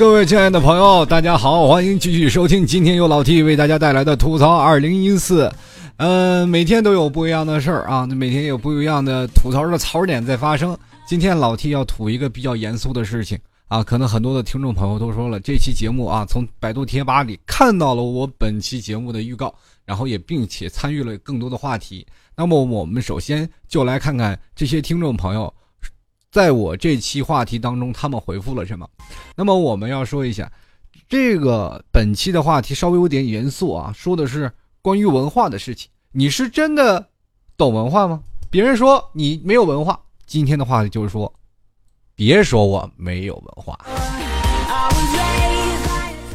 各位亲爱的朋友，大家好，欢迎继续收听今天由老 T 为大家带来的吐槽二零一四。呃，每天都有不一样的事儿啊，每天有不一样的吐槽的槽点在发生。今天老 T 要吐一个比较严肃的事情啊，可能很多的听众朋友都说了，这期节目啊，从百度贴吧里看到了我本期节目的预告，然后也并且参与了更多的话题。那么我们首先就来看看这些听众朋友。在我这期话题当中，他们回复了什么？那么我们要说一下，这个本期的话题稍微有点严肃啊，说的是关于文化的事情。你是真的懂文化吗？别人说你没有文化，今天的话题就是说，别说我没有文化。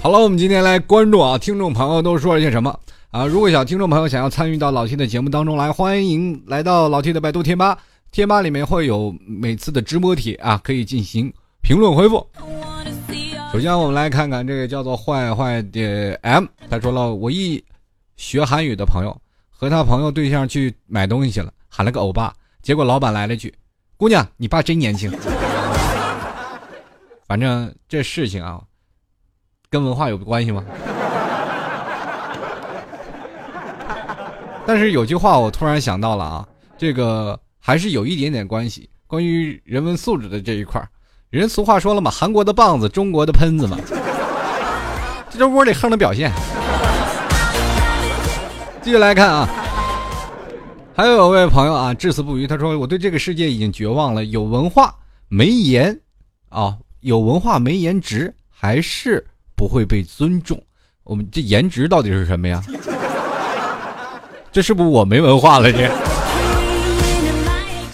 好了，我们今天来关注啊，听众朋友都说了些什么啊？如果想听众朋友想要参与到老 T 的节目当中来，欢迎来到老 T 的百度贴吧。贴吧里面会有每次的直播帖啊，可以进行评论回复。首先，我们来看看这个叫做坏坏的 M，他说了，我一学韩语的朋友和他朋友对象去买东西去了，喊了个欧巴，结果老板来了句：“姑娘，你爸真年轻。”反正这事情啊，跟文化有关系吗？但是有句话我突然想到了啊，这个。还是有一点点关系。关于人文素质的这一块人俗话说了嘛，韩国的棒子，中国的喷子嘛，这是窝里横的表现。继续来看啊，还有位朋友啊，至死不渝，他说：“我对这个世界已经绝望了，有文化没颜啊，有文化没颜值，还是不会被尊重。我们这颜值到底是什么呀？这是不是我没文化了？这？”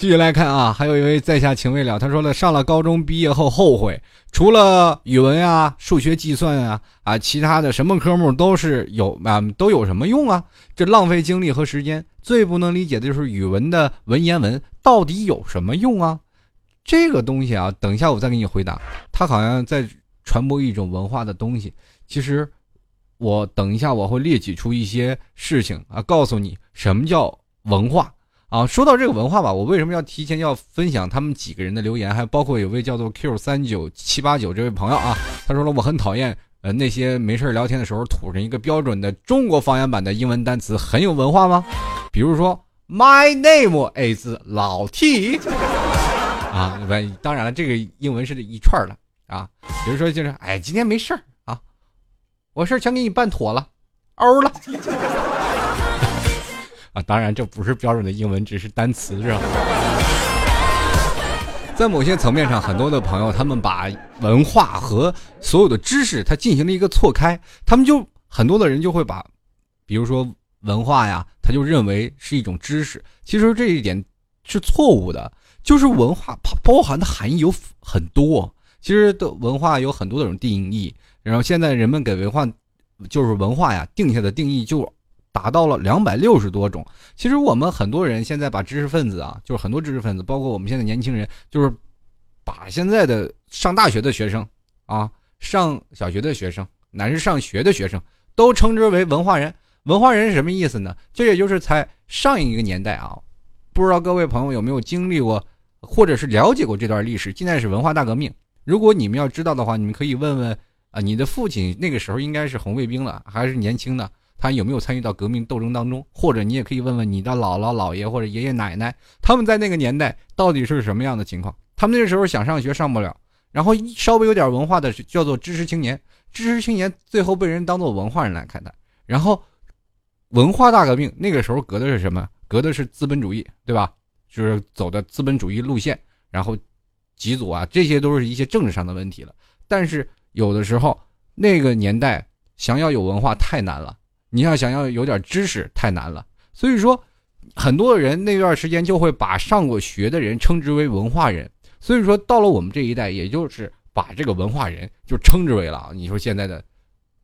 继续来看啊，还有一位在下情未了，他说了，上了高中毕业后后悔，除了语文啊、数学计算啊啊，其他的什么科目都是有啊，都有什么用啊？这浪费精力和时间。最不能理解的就是语文的文言文到底有什么用啊？这个东西啊，等一下我再给你回答。他好像在传播一种文化的东西。其实我等一下我会列举出一些事情啊，告诉你什么叫文化。啊，说到这个文化吧，我为什么要提前要分享他们几个人的留言？还包括有位叫做 Q 三九七八九这位朋友啊，他说了，我很讨厌呃那些没事聊天的时候吐上一个标准的中国方言版的英文单词，很有文化吗？比如说 My name is 老 T 啊，当然了，这个英文是一串的啊。比如说就是，哎，今天没事儿啊，我事儿全给你办妥了，欧了。啊，当然这不是标准的英文，只是单词，是吧？在某些层面上，很多的朋友他们把文化和所有的知识，它进行了一个错开，他们就很多的人就会把，比如说文化呀，他就认为是一种知识，其实这一点是错误的。就是文化它包含的含义有很多，其实的文化有很多种定义，然后现在人们给文化，就是文化呀定下的定义就。达到了两百六十多种。其实我们很多人现在把知识分子啊，就是很多知识分子，包括我们现在年轻人，就是把现在的上大学的学生啊，上小学的学生，乃至上学的学生，都称之为文化人。文化人是什么意思呢？这也就是在上一个年代啊，不知道各位朋友有没有经历过，或者是了解过这段历史？现在是文化大革命。如果你们要知道的话，你们可以问问啊，你的父亲那个时候应该是红卫兵了，还是年轻的？他有没有参与到革命斗争当中？或者你也可以问问你的姥姥、姥爷或者爷爷奶奶，他们在那个年代到底是什么样的情况？他们那时候想上学上不了，然后稍微有点文化的叫做知识青年，知识青年最后被人当做文化人来看待。然后，文化大革命那个时候革的是什么？革的是资本主义，对吧？就是走的资本主义路线。然后，几组啊，这些都是一些政治上的问题了。但是有的时候那个年代想要有文化太难了。你要想要有点知识太难了，所以说，很多人那段时间就会把上过学的人称之为文化人。所以说，到了我们这一代，也就是把这个文化人就称之为了。你说现在的，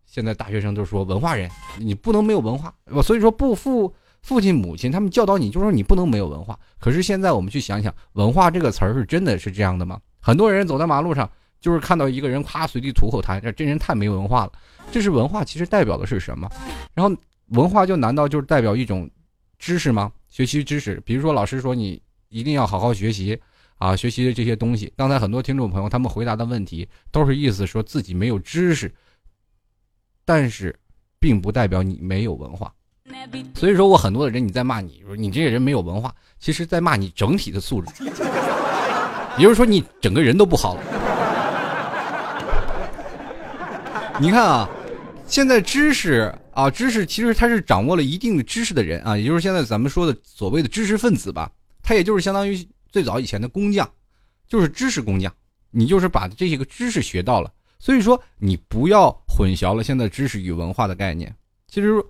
现在大学生都说文化人，你不能没有文化。我所以说，不父父亲母亲他们教导你，就说你不能没有文化。可是现在我们去想想，文化这个词儿是真的是这样的吗？很多人走在马路上，就是看到一个人夸随地吐口痰，这这人太没文化了。这是文化，其实代表的是什么？然后文化就难道就是代表一种知识吗？学习知识，比如说老师说你一定要好好学习啊，学习的这些东西。刚才很多听众朋友他们回答的问题都是意思说自己没有知识，但是并不代表你没有文化。所以说我很多的人你在骂你说你这个人没有文化，其实在骂你整体的素质，也就是说你整个人都不好了。你看啊，现在知识啊，知识其实他是掌握了一定的知识的人啊，也就是现在咱们说的所谓的知识分子吧，他也就是相当于最早以前的工匠，就是知识工匠，你就是把这些个知识学到了。所以说你不要混淆了现在知识与文化的概念，其实。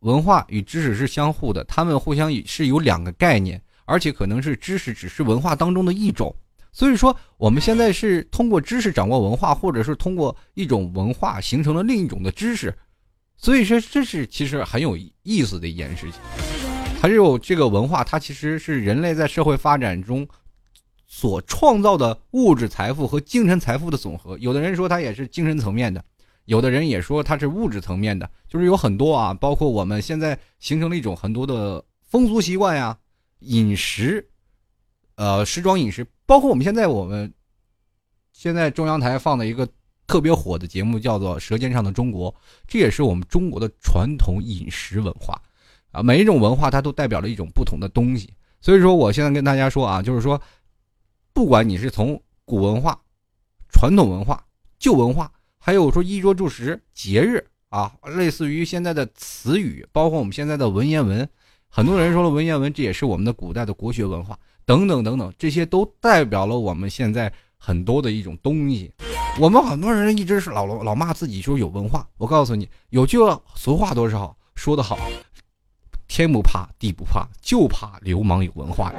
文化与知识是相互的，他们互相是有两个概念，而且可能是知识只是文化当中的一种。所以说，我们现在是通过知识掌握文化，或者是通过一种文化形成了另一种的知识。所以说，这是其实很有意思的一件事情。还有这个文化，它其实是人类在社会发展中所创造的物质财富和精神财富的总和。有的人说，它也是精神层面的。有的人也说它是物质层面的，就是有很多啊，包括我们现在形成了一种很多的风俗习惯呀、饮食，呃，时装饮食，包括我们现在我们现在中央台放的一个特别火的节目叫做《舌尖上的中国》，这也是我们中国的传统饮食文化啊。每一种文化它都代表了一种不同的东西，所以说我现在跟大家说啊，就是说，不管你是从古文化、传统文化、旧文化。还有说衣着住食、节日啊，类似于现在的词语，包括我们现在的文言文，很多人说了文言文，这也是我们的古代的国学文化，等等等等，这些都代表了我们现在很多的一种东西。我们很多人一直是老老骂自己说有文化，我告诉你，有句俗话多少说得好，天不怕地不怕，就怕流氓有文化，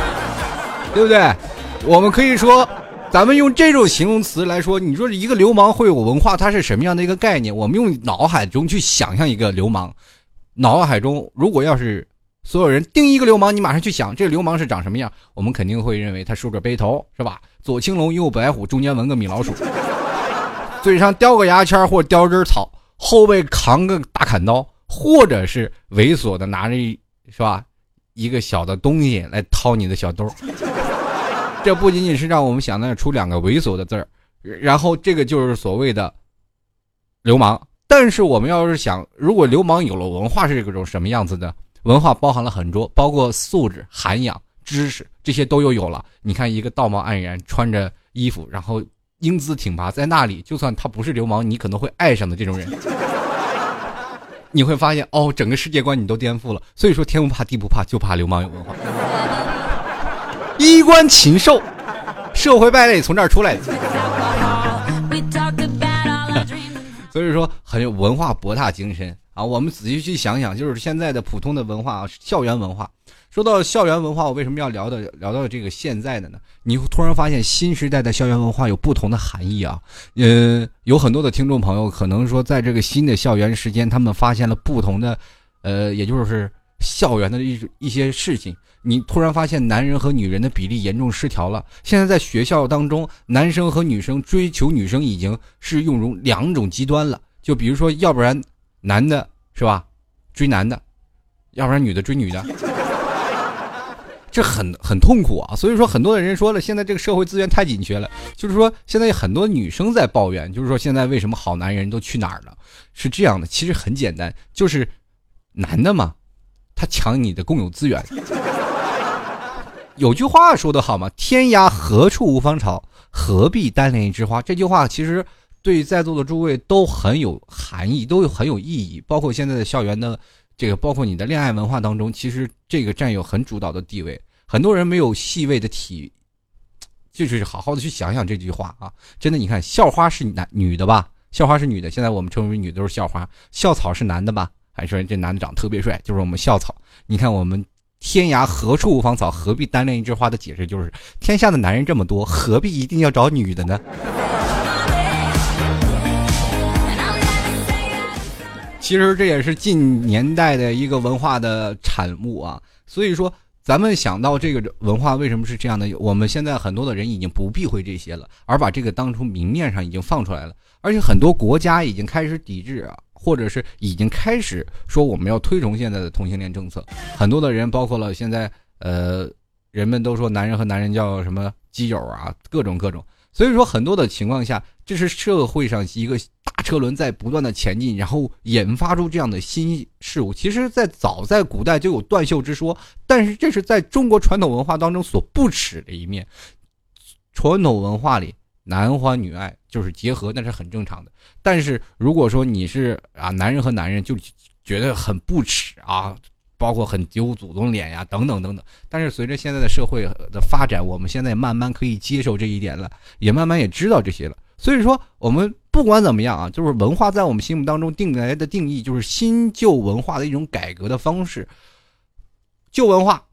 对不对？我们可以说。咱们用这种形容词来说，你说一个流氓会有文化，它是什么样的一个概念？我们用脑海中去想象一个流氓，脑海中如果要是所有人盯一个流氓，你马上去想这个流氓是长什么样，我们肯定会认为他梳个背头，是吧？左青龙右白虎，中间纹个米老鼠，嘴上叼个牙签或叼根草，后背扛个大砍刀，或者是猥琐的拿着是吧一个小的东西来掏你的小兜。这不仅仅是让我们想到出两个猥琐的字儿，然后这个就是所谓的流氓。但是我们要是想，如果流氓有了文化是一种什么样子的？文化包含了很多，包括素质、涵养、知识，这些都又有了。你看一个道貌岸然、穿着衣服，然后英姿挺拔，在那里，就算他不是流氓，你可能会爱上的这种人，你会发现哦，整个世界观你都颠覆了。所以说，天不怕地不怕，就怕流氓有文化。衣冠禽兽，社会败类从这儿出来的。所以说很有文化博大精深啊！我们仔细去想想，就是现在的普通的文化啊，校园文化。说到校园文化，我为什么要聊的聊到这个现在的呢？你突然发现新时代的校园文化有不同的含义啊！嗯，有很多的听众朋友可能说，在这个新的校园时间，他们发现了不同的，呃，也就是校园的一一些事情。你突然发现男人和女人的比例严重失调了。现在在学校当中，男生和女生追求女生已经是用种两种极端了。就比如说，要不然男的是吧追男的，要不然女的追女的，这很很痛苦啊。所以说，很多的人说了，现在这个社会资源太紧缺了。就是说，现在很多女生在抱怨，就是说现在为什么好男人都去哪儿了？是这样的，其实很简单，就是男的嘛，他抢你的共有资源。有句话说得好嘛，“天涯何处无芳草，何必单恋一枝花。”这句话其实对在座的诸位都很有含义，都有很有意义。包括现在的校园的这个，包括你的恋爱文化当中，其实这个占有很主导的地位。很多人没有细微的体，就是好好的去想想这句话啊！真的，你看，校花是男女的吧？校花是女的，现在我们称为女的都是校花。校草是男的吧？还说这男的长得特别帅，就是我们校草。你看我们。天涯何处无芳草，何必单恋一枝花的解释就是：天下的男人这么多，何必一定要找女的呢？其实这也是近年代的一个文化的产物啊。所以说，咱们想到这个文化为什么是这样的？我们现在很多的人已经不避讳这些了，而把这个当成明面上已经放出来了，而且很多国家已经开始抵制啊。或者是已经开始说我们要推崇现在的同性恋政策，很多的人包括了现在呃人们都说男人和男人叫什么基友啊，各种各种。所以说，很多的情况下，这是社会上一个大车轮在不断的前进，然后引发出这样的新事物。其实，在早在古代就有断袖之说，但是这是在中国传统文化当中所不耻的一面。传统文化里，男欢女爱就是结合，那是很正常的。但是如果说你是啊，男人和男人就觉得很不耻啊。包括很丢祖宗脸呀，等等等等。但是随着现在的社会的发展，我们现在慢慢可以接受这一点了，也慢慢也知道这些了。所以说，我们不管怎么样啊，就是文化在我们心目当中定来的定义，就是新旧文化的一种改革的方式。旧文化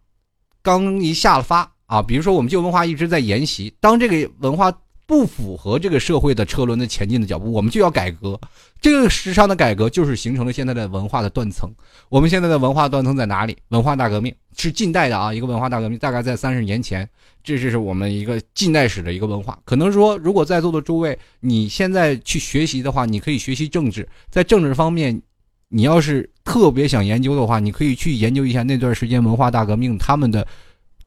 刚一下发啊，比如说我们旧文化一直在沿袭，当这个文化。不符合这个社会的车轮的前进的脚步，我们就要改革。这个时尚的改革就是形成了现在的文化的断层。我们现在的文化断层在哪里？文化大革命是近代的啊，一个文化大革命，大概在三十年前。这就是我们一个近代史的一个文化。可能说，如果在座的诸位，你现在去学习的话，你可以学习政治。在政治方面，你要是特别想研究的话，你可以去研究一下那段时间文化大革命他们的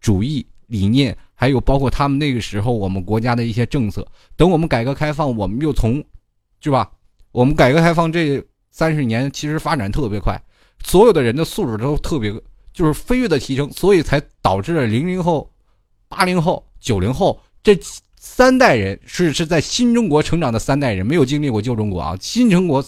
主义理念。还有包括他们那个时候我们国家的一些政策，等我们改革开放，我们又从，是吧？我们改革开放这三十年其实发展特别快，所有的人的素质都特别就是飞跃的提升，所以才导致了零零后、八零后、九零后这三代人是是在新中国成长的三代人，没有经历过旧中国啊，新中国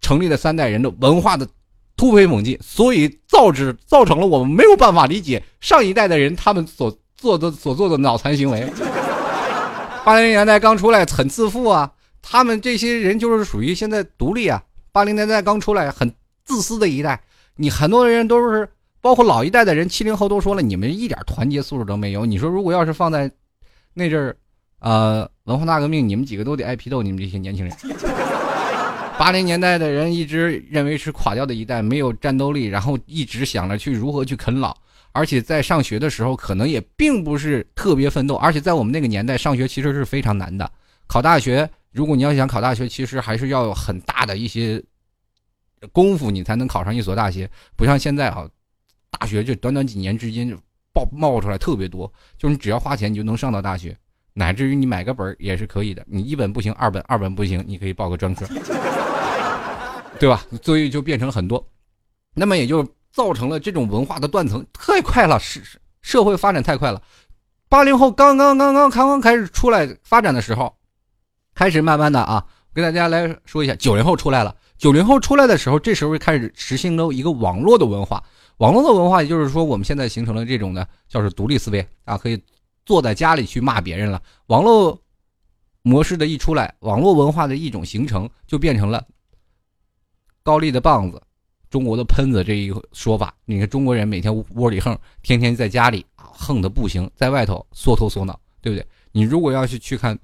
成立的三代人的文化的突飞猛进，所以造致造成了我们没有办法理解上一代的人他们所。做的所做的脑残行为，八零年代刚出来很自负啊，他们这些人就是属于现在独立啊。八零年代刚出来很自私的一代，你很多人都是包括老一代的人，七零后都说了，你们一点团结素质都没有。你说如果要是放在那阵儿，呃，文化大革命，你们几个都得挨批斗。你们这些年轻人，八零年代的人一直认为是垮掉的一代，没有战斗力，然后一直想着去如何去啃老。而且在上学的时候，可能也并不是特别奋斗。而且在我们那个年代，上学其实是非常难的。考大学，如果你要想考大学，其实还是要有很大的一些功夫，你才能考上一所大学。不像现在啊，大学就短短几年之间就爆冒出来特别多，就是你只要花钱，你就能上到大学，乃至于你买个本也是可以的。你一本不行，二本二本不行，你可以报个专科，对吧？所以就变成很多。那么也就。造成了这种文化的断层太快了，是社会发展太快了。八零后刚刚刚刚刚刚开始出来发展的时候，开始慢慢的啊，跟大家来说一下，九零后出来了。九零后出来的时候，这时候开始实行了一个网络的文化。网络的文化，也就是说，我们现在形成了这种的，叫做独立思维啊，可以坐在家里去骂别人了。网络模式的一出来，网络文化的一种形成，就变成了高丽的棒子。中国的喷子这一说法，你看中国人每天窝里横，天天在家里横的不行，在外头缩头缩脑，对不对？你如果要是去看，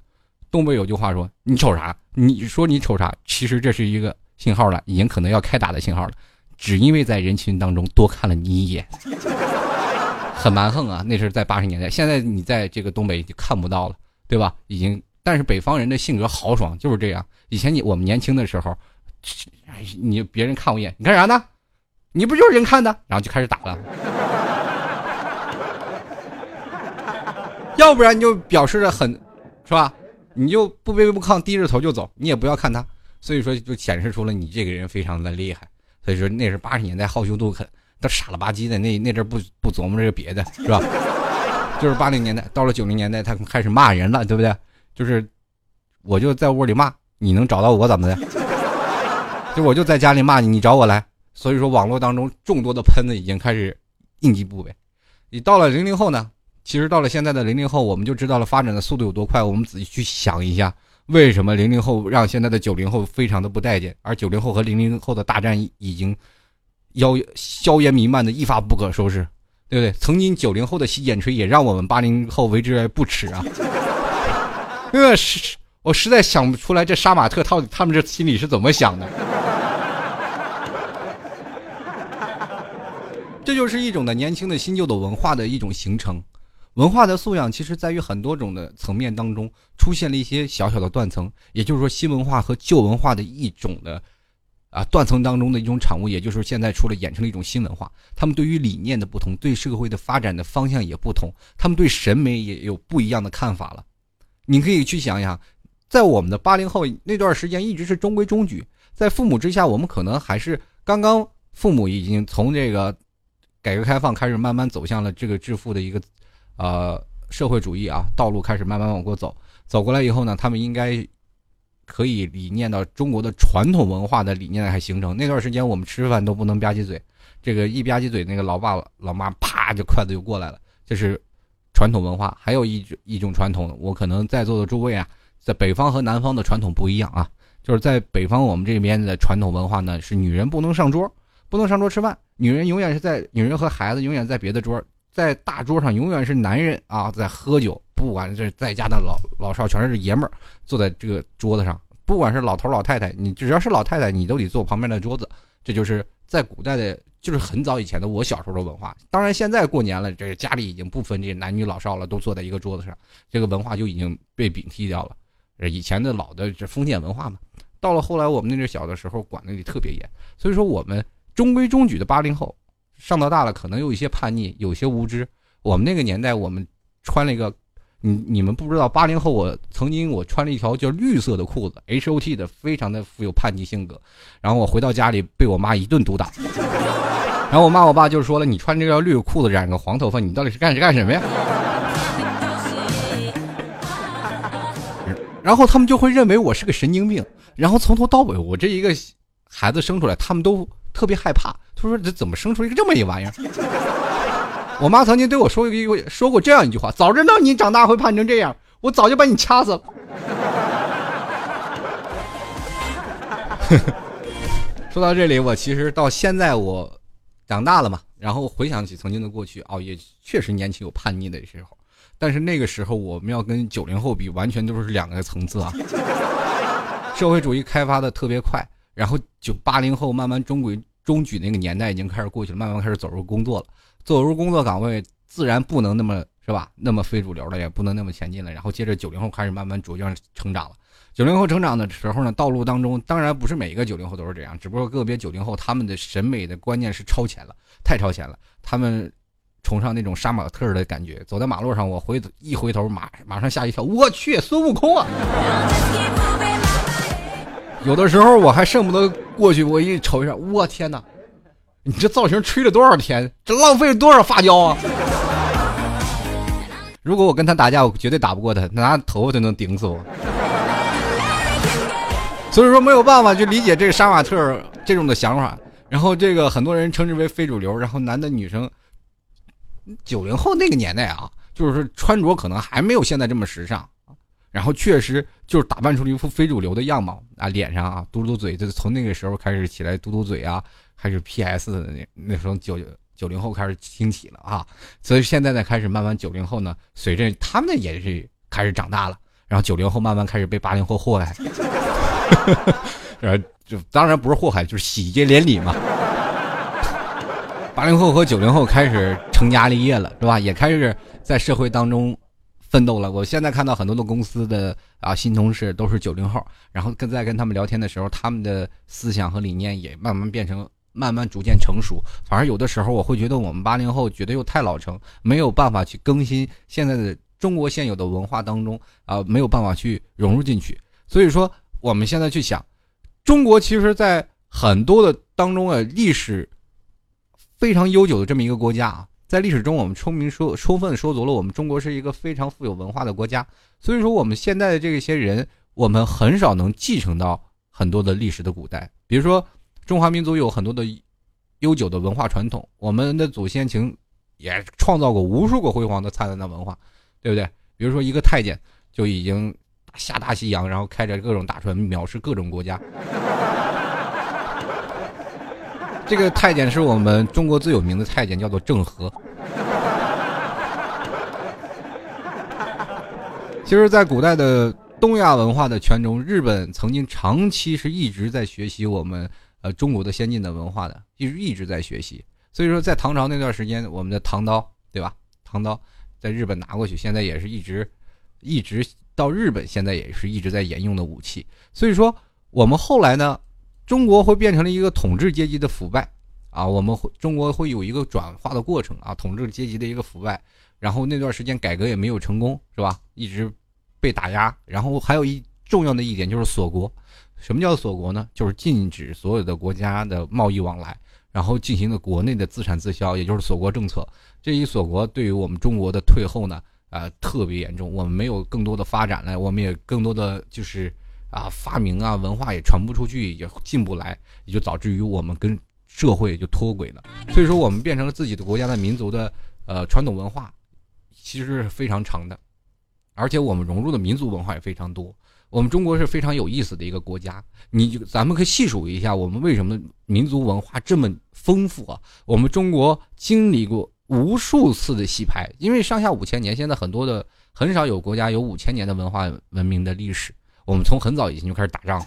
东北有句话说：“你瞅啥？你说你瞅啥？”其实这是一个信号了，已经可能要开打的信号了，只因为在人群当中多看了你一眼，很蛮横啊！那是在八十年代，现在你在这个东北就看不到了，对吧？已经，但是北方人的性格豪爽就是这样。以前你我们年轻的时候。你别人看我一眼，你干啥呢？你不就是人看的？然后就开始打了。要不然你就表示的很，是吧？你就不卑不亢，低着头就走，你也不要看他。所以说，就显示出了你这个人非常的厉害。所以说，那是八十年代好凶斗狠，都傻了吧唧的。那那阵不不琢磨这个别的，是吧？就是八零年代，到了九零年代，他开始骂人了，对不对？就是我就在屋里骂，你能找到我怎么的？就我就在家里骂你，你找我来。所以说，网络当中众多的喷子已经开始应急部位。你到了零零后呢？其实到了现在的零零后，我们就知道了发展的速度有多快。我们仔细去想一下，为什么零零后让现在的九零后非常的不待见，而九零后和零零后的大战已经硝硝烟弥漫的一发不可收拾，对不对？曾经九零后的洗剪吹也让我们八零后为之不耻啊！因为是，我实在想不出来这杀马特到底他们这心里是怎么想的。这就是一种的年轻的新旧的文化的一种形成，文化的素养其实在于很多种的层面当中出现了一些小小的断层，也就是说新文化和旧文化的一种的啊断层当中的一种产物，也就是现在出了演成了一种新文化。他们对于理念的不同，对社会的发展的方向也不同，他们对审美也有不一样的看法了。你可以去想想，在我们的八零后那段时间，一直是中规中矩，在父母之下，我们可能还是刚刚父母已经从这个改革开放开始慢慢走向了这个致富的一个呃社会主义啊道路，开始慢慢往过走。走过来以后呢，他们应该。可以理念到中国的传统文化的理念还形成。那段时间我们吃饭都不能吧唧嘴，这个一吧唧嘴，那个老爸老妈啪就筷子就过来了。这是传统文化。还有一一种传统，我可能在座的诸位啊，在北方和南方的传统不一样啊。就是在北方我们这边的传统文化呢，是女人不能上桌，不能上桌吃饭，女人永远是在女人和孩子永远在别的桌，在大桌上永远是男人啊在喝酒。不管是在家的老老少，全是爷们儿坐在这个桌子上。不管是老头老太太，你只要是老太太，你都得坐旁边的桌子。这就是在古代的，就是很早以前的我小时候的文化。当然，现在过年了，这个家里已经不分这男女老少了，都坐在一个桌子上，这个文化就已经被摒弃掉了。以前的老的这封建文化嘛，到了后来我们那阵小的时候管的也特别严，所以说我们中规中矩的八零后，上到大了可能有一些叛逆，有些无知。我们那个年代，我们穿了一个。你你们不知道，八零后我曾经我穿了一条叫绿色的裤子，H O T 的，非常的富有叛逆性格。然后我回到家里被我妈一顿毒打，然后我妈我爸就说了：“你穿这条绿裤子，染个黄头发，你到底是干是干什么呀？” 然后他们就会认为我是个神经病。然后从头到尾，我这一个孩子生出来，他们都特别害怕。他说：“这怎么生出一个这么一玩意儿？”我妈曾经对我说一个说过这样一句话：“早知道你长大会叛成这样，我早就把你掐死了。”说到这里，我其实到现在我长大了嘛，然后回想起曾经的过去，哦，也确实年轻有叛逆的时候，但是那个时候我们要跟九零后比，完全都是两个层次啊。社会主义开发的特别快，然后九八零后慢慢中规中矩那个年代已经开始过去了，慢慢开始走入工作了。走入工作岗位，自然不能那么是吧？那么非主流了，也不能那么前进了。然后接着九零后开始慢慢逐渐成长了。九零后成长的时候呢，道路当中当然不是每一个九零后都是这样，只不过个别九零后他们的审美的观念是超前了，太超前了。他们崇尚那种杀马特的感觉，走在马路上，我回一回头，马马上吓一跳，我去，孙悟空啊！有的时候我还恨不得过去，我一瞅一下，我天哪！你这造型吹了多少天？这浪费了多少发胶啊！如果我跟他打架，我绝对打不过他，拿头发都能顶死我。所以说没有办法去理解这个杀马特这种的想法。然后这个很多人称之为非主流。然后男的女生，九零后那个年代啊，就是穿着可能还没有现在这么时尚。然后确实就是打扮出了一副非主流的样貌啊，脸上啊嘟嘟嘴，就是从那个时候开始起来嘟嘟嘴啊。开始 P.S. 的那那时候九九零后开始兴起了啊，所以现在呢开始慢慢九零后呢随着他们也是开始长大了，然后九零后慢慢开始被八零后祸害，然后就当然不是祸害，就是喜结连理嘛。八零后和九零后开始成家立业了，是吧？也开始在社会当中奋斗了。我现在看到很多的公司的啊新同事都是九零后，然后跟在跟他们聊天的时候，他们的思想和理念也慢慢变成。慢慢逐渐成熟，反而有的时候我会觉得我们八零后觉得又太老成，没有办法去更新现在的中国现有的文化当中啊，没有办法去融入进去。所以说，我们现在去想，中国其实，在很多的当中啊，历史非常悠久的这么一个国家啊，在历史中我们充明说充分说足了，我们中国是一个非常富有文化的国家。所以说，我们现在的这些人，我们很少能继承到很多的历史的古代，比如说。中华民族有很多的悠久的文化传统，我们的祖先情也创造过无数个辉煌的灿烂的文化，对不对？比如说一个太监就已经下大西洋，然后开着各种大船藐视各种国家。这个太监是我们中国最有名的太监，叫做郑和。其实，在古代的东亚文化的圈中，日本曾经长期是一直在学习我们。呃，中国的先进的文化的，一直一直在学习。所以说，在唐朝那段时间，我们的唐刀，对吧？唐刀在日本拿过去，现在也是一直，一直到日本，现在也是一直在沿用的武器。所以说，我们后来呢，中国会变成了一个统治阶级的腐败啊，我们会中国会有一个转化的过程啊，统治阶级的一个腐败，然后那段时间改革也没有成功，是吧？一直被打压，然后还有一重要的一点就是锁国，什么叫锁国呢？就是禁止所有的国家的贸易往来，然后进行了国内的自产自销，也就是锁国政策。这一锁国对于我们中国的退后呢，啊，特别严重，我们没有更多的发展了，我们也更多的就是。啊，发明啊，文化也传不出去，也进不来，也就导致于我们跟社会就脱轨了。所以说，我们变成了自己的国家的民族的呃传统文化，其实是非常长的，而且我们融入的民族文化也非常多。我们中国是非常有意思的一个国家，你就咱们可以细数一下，我们为什么民族文化这么丰富啊？我们中国经历过无数次的洗牌，因为上下五千年，现在很多的很少有国家有五千年的文化文明的历史。我们从很早以前就开始打仗，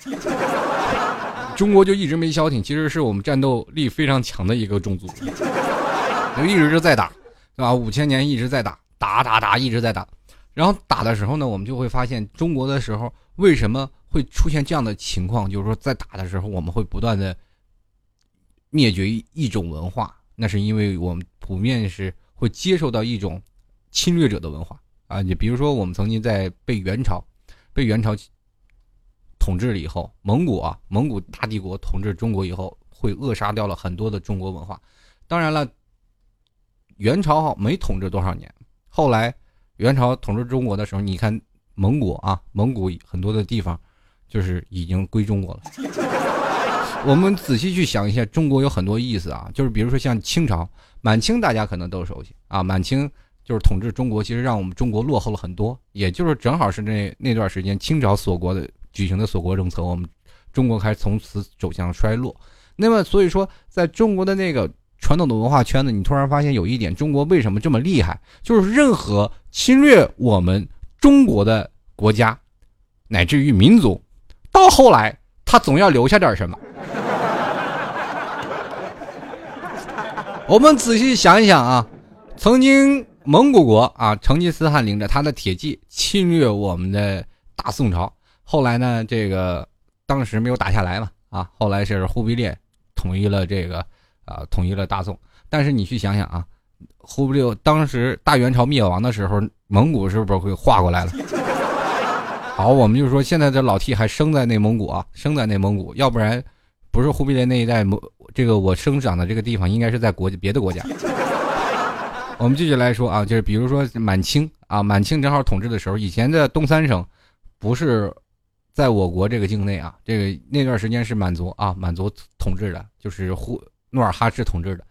中国就一直没消停。其实是我们战斗力非常强的一个种族，就一直是在打，对吧？五千年一直在打，打打打一直在打。然后打的时候呢，我们就会发现，中国的时候为什么会出现这样的情况？就是说，在打的时候，我们会不断的灭绝一种文化，那是因为我们普遍是会接受到一种侵略者的文化啊。你比如说，我们曾经在被元朝，被元朝。统治了以后，蒙古啊，蒙古大帝国统治中国以后，会扼杀掉了很多的中国文化。当然了，元朝没统治多少年，后来元朝统治中国的时候，你看蒙古啊，蒙古很多的地方就是已经归中国了。我们仔细去想一下，中国有很多意思啊，就是比如说像清朝、满清，大家可能都熟悉啊，满清就是统治中国，其实让我们中国落后了很多，也就是正好是那那段时间清朝锁国的。举行的锁国政策，我们中国开始从此走向衰落。那么，所以说，在中国的那个传统的文化圈子，你突然发现有一点，中国为什么这么厉害？就是任何侵略我们中国的国家，乃至于民族，到后来他总要留下点什么。我们仔细想一想啊，曾经蒙古国啊，成吉思汗领着他的铁骑侵略我们的大宋朝。后来呢，这个当时没有打下来嘛，啊，后来是忽必烈统一了这个，啊，统一了大宋。但是你去想想啊，忽必烈当时大元朝灭亡的时候，蒙古是不是会划过来了？好，我们就说现在这老 T 还生在内蒙古啊，生在内蒙古，要不然不是忽必烈那一代蒙，这个我生长的这个地方应该是在国别的国家。我们继续来说啊，就是比如说满清啊，满清正好统治的时候，以前的东三省不是。在我国这个境内啊，这个那段时间是满族啊，满族统治的，就是呼努尔哈赤统治的。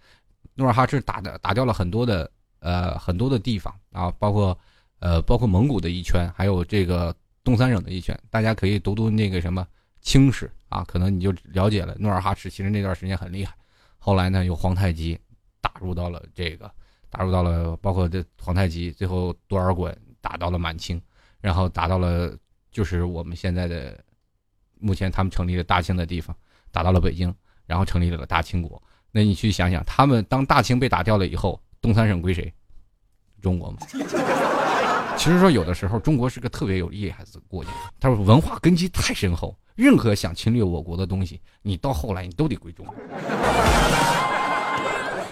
努尔哈赤打的打掉了很多的呃很多的地方啊，包括呃包括蒙古的一圈，还有这个东三省的一圈。大家可以读读那个什么清史啊，可能你就了解了。努尔哈赤其实那段时间很厉害。后来呢，有皇太极打入到了这个打入到了，包括这皇太极最后多尔衮打到了满清，然后打到了。就是我们现在的，目前他们成立了大清的地方，打到了北京，然后成立了大清国。那你去想想，他们当大清被打掉了以后，东三省归谁？中国吗？其实说有的时候，中国是个特别有厉害的国家，他说文化根基太深厚，任何想侵略我国的东西，你到后来你都得归中国。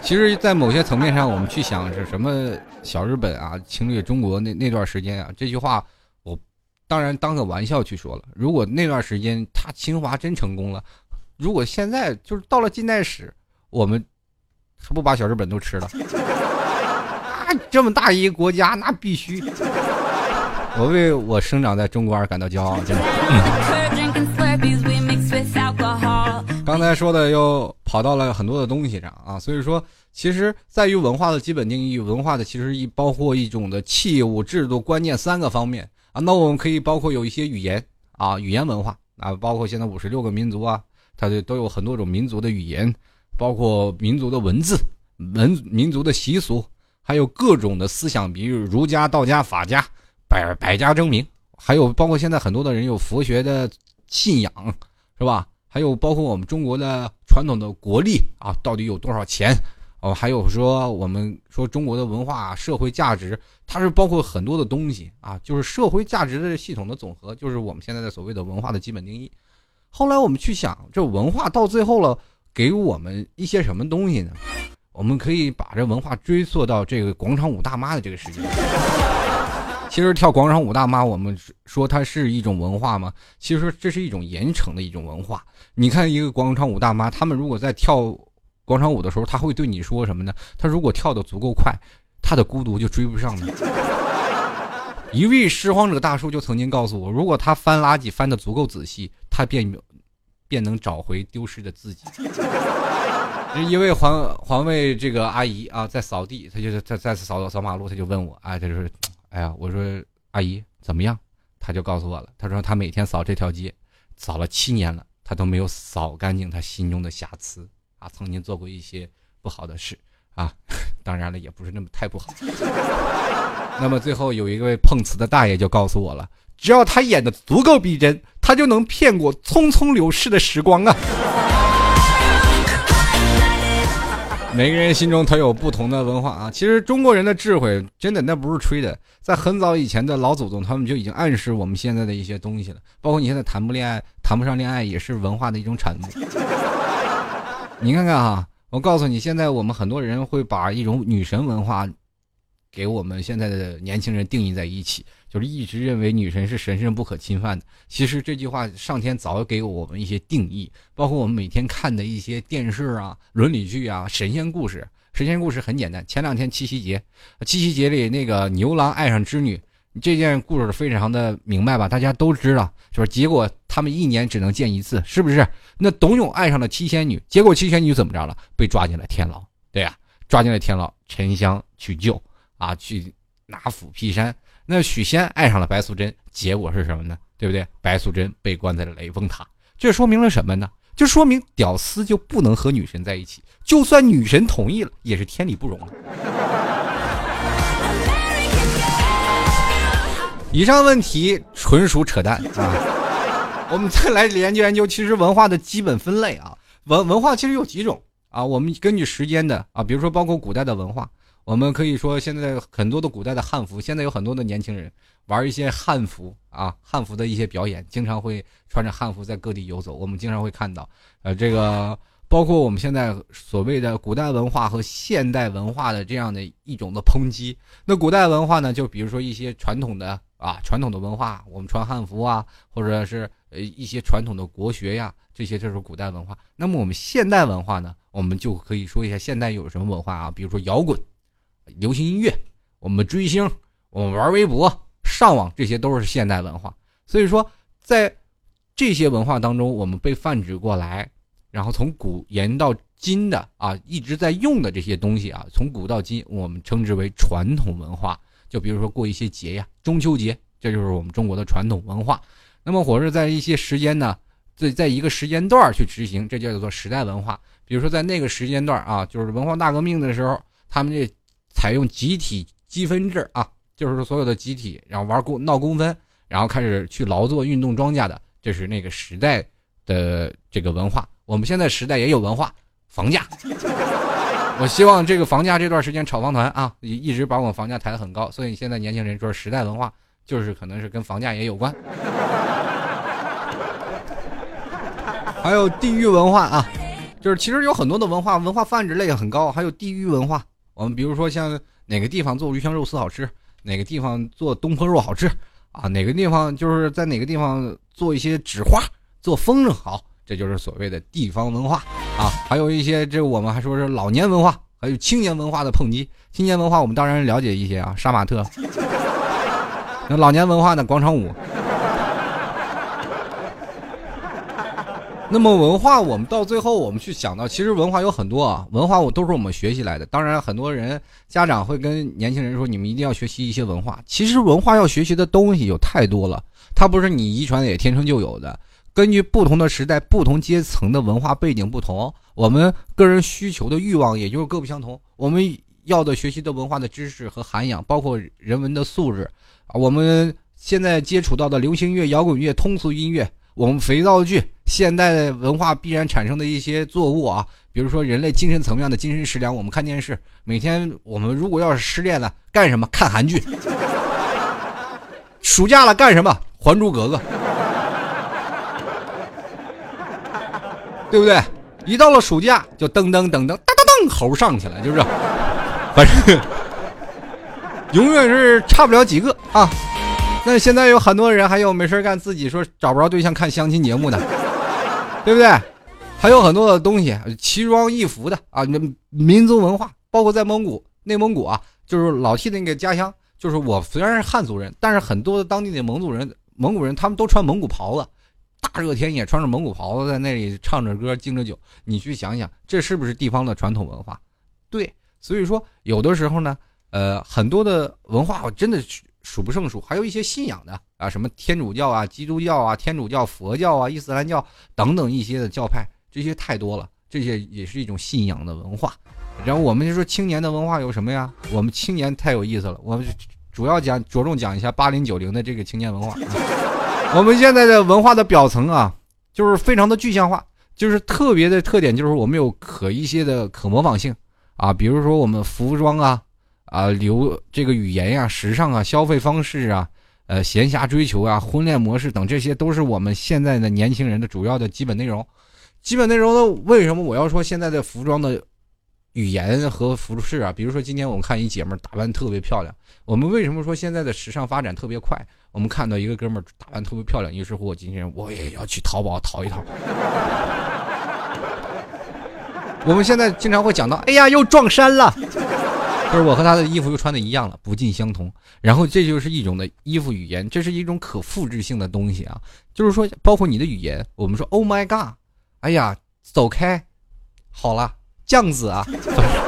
其实，在某些层面上，我们去想是什么小日本啊侵略中国那那段时间啊，这句话。当然，当个玩笑去说了。如果那段时间他侵华真成功了，如果现在就是到了近代史，我们还不把小日本都吃了？啊，这么大一个国家，那必须。我为我生长在中国而感到骄傲。刚才说的又跑到了很多的东西上啊，所以说，其实在于文化的基本定义，文化的其实一包括一种的器物、制度、观念三个方面。啊，那我们可以包括有一些语言啊，语言文化啊，包括现在五十六个民族啊，它的都有很多种民族的语言，包括民族的文字、文民族的习俗，还有各种的思想，比如儒家、道家、法家，百百家争鸣，还有包括现在很多的人有佛学的信仰，是吧？还有包括我们中国的传统的国力啊，到底有多少钱？哦，还有说我们说中国的文化社会价值，它是包括很多的东西啊，就是社会价值的系统的总和，就是我们现在的所谓的文化的基本定义。后来我们去想，这文化到最后了，给我们一些什么东西呢？我们可以把这文化追溯到这个广场舞大妈的这个时间。其实跳广场舞大妈，我们说它是一种文化吗？其实这是一种严惩的一种文化。你看一个广场舞大妈，他们如果在跳广场舞的时候，他会对你说什么呢？他如果跳的足够快，他的孤独就追不上你。一位拾荒者大叔就曾经告诉我，如果他翻垃圾翻的足够仔细，他便便能找回丢失的自己。一位环环卫这个阿姨啊，在扫地，她就是在再次扫扫马路，她就问我，哎，她就是。哎呀，我说阿姨怎么样？他就告诉我了。他说他每天扫这条街，扫了七年了，他都没有扫干净他心中的瑕疵啊。曾经做过一些不好的事啊，当然了，也不是那么太不好。那么最后有一位碰瓷的大爷就告诉我了，只要他演的足够逼真，他就能骗过匆匆流逝的时光啊。每个人心中都有不同的文化啊！其实中国人的智慧真的那不是吹的，在很早以前的老祖宗他们就已经暗示我们现在的一些东西了。包括你现在谈不恋爱、谈不上恋爱，也是文化的一种产物。你看看哈，我告诉你，现在我们很多人会把一种女神文化，给我们现在的年轻人定义在一起。就是一直认为女神是神圣不可侵犯的。其实这句话上天早给我们一些定义，包括我们每天看的一些电视啊、伦理剧啊、神仙故事。神仙故事很简单，前两天七夕节，七夕节里那个牛郎爱上织女，这件故事非常的明白吧？大家都知道，就是结果他们一年只能见一次，是不是？那董永爱上了七仙女，结果七仙女怎么着了？被抓进了天牢。对呀，抓进了天牢，沉香去救啊，去拿斧劈山。那许仙爱上了白素贞，结果是什么呢？对不对？白素贞被关在了雷峰塔，这说明了什么呢？就说明屌丝就不能和女神在一起，就算女神同意了，也是天理不容。以上问题纯属扯淡啊！我们再来研究研究，其实文化的基本分类啊，文文化其实有几种啊，我们根据时间的啊，比如说包括古代的文化。我们可以说，现在很多的古代的汉服，现在有很多的年轻人玩一些汉服啊，汉服的一些表演，经常会穿着汉服在各地游走。我们经常会看到，呃，这个包括我们现在所谓的古代文化和现代文化的这样的一种的抨击。那古代文化呢，就比如说一些传统的啊，传统的文化，我们穿汉服啊，或者是呃一些传统的国学呀，这些就是古代文化。那么我们现代文化呢，我们就可以说一下现代有什么文化啊，比如说摇滚。流行音乐，我们追星，我们玩微博、上网，这些都是现代文化。所以说，在这些文化当中，我们被泛指过来，然后从古延到今的啊，一直在用的这些东西啊，从古到今，我们称之为传统文化。就比如说过一些节呀，中秋节，这就是我们中国的传统文化。那么，或者在一些时间呢，在在一个时间段去执行，这叫做时代文化。比如说在那个时间段啊，就是文化大革命的时候，他们这。采用集体积分制啊，就是所有的集体，然后玩公闹公分，然后开始去劳作、运动庄稼的，这是那个时代的这个文化。我们现在时代也有文化，房价。我希望这个房价这段时间炒房团啊，一直把我们房价抬得很高，所以现在年轻人说时代文化，就是可能是跟房价也有关。还有地域文化啊，就是其实有很多的文化，文化泛值类也很高，还有地域文化。我们比如说像哪个地方做鱼香肉丝好吃，哪个地方做东坡肉好吃，啊，哪个地方就是在哪个地方做一些纸花，做风筝好，这就是所谓的地方文化啊。还有一些这我们还说是老年文化，还有青年文化的碰击。青年文化我们当然了解一些啊，杀马特。那老年文化呢，广场舞。那么文化，我们到最后，我们去想到，其实文化有很多啊，文化我都是我们学习来的。当然，很多人家长会跟年轻人说，你们一定要学习一些文化。其实文化要学习的东西有太多了，它不是你遗传的，也天生就有的。根据不同的时代、不同阶层的文化背景不同，我们个人需求的欲望也就是各不相同。我们要的学习的文化的知识和涵养，包括人文的素质啊，我们现在接触到的流行乐、摇滚乐、通俗音乐，我们肥皂剧。现代文化必然产生的一些作物啊，比如说人类精神层面的精神食粮。我们看电视，每天我们如果要是失恋了，干什么？看韩剧。暑假了干什么？《还珠格格》。对不对？一到了暑假，就噔噔噔噔噔噔噔，猴上去了，就是，反正永远是差不了几个啊。那现在有很多人还有没事干，自己说找不着对象看相亲节目的，对不对？还有很多的东西奇装异服的啊，那民族文化，包括在蒙古、内蒙古啊，就是老 T 的那个家乡。就是我虽然是汉族人，但是很多当地的蒙古人、蒙古人他们都穿蒙古袍子，大热天也穿着蒙古袍子在那里唱着歌、敬着酒。你去想想，这是不是地方的传统文化？对，所以说有的时候呢，呃，很多的文化我真的数不胜数，还有一些信仰的啊，什么天主教啊、基督教啊、天主教、佛教啊、伊斯兰教等等一些的教派，这些太多了，这些也是一种信仰的文化。然后我们就说青年的文化有什么呀？我们青年太有意思了。我们主要讲着重讲一下八零九零的这个青年文化。我们现在的文化的表层啊，就是非常的具象化，就是特别的特点，就是我们有可一些的可模仿性啊，比如说我们服装啊，啊流这个语言呀、时尚啊、消费方式啊、呃闲暇追求啊、婚恋模式等，这些都是我们现在的年轻人的主要的基本内容。基本内容呢，为什么我要说现在的服装的？语言和服饰啊，比如说今天我们看一姐们打扮特别漂亮，我们为什么说现在的时尚发展特别快？我们看到一个哥们打扮特别漂亮，于是乎我今天我也要去淘宝淘一淘。我们现在经常会讲到，哎呀，又撞衫了，就是我和他的衣服又穿的一样了，不尽相同。然后这就是一种的衣服语言，这是一种可复制性的东西啊，就是说包括你的语言，我们说 Oh my God，哎呀，走开，好了。酱子啊，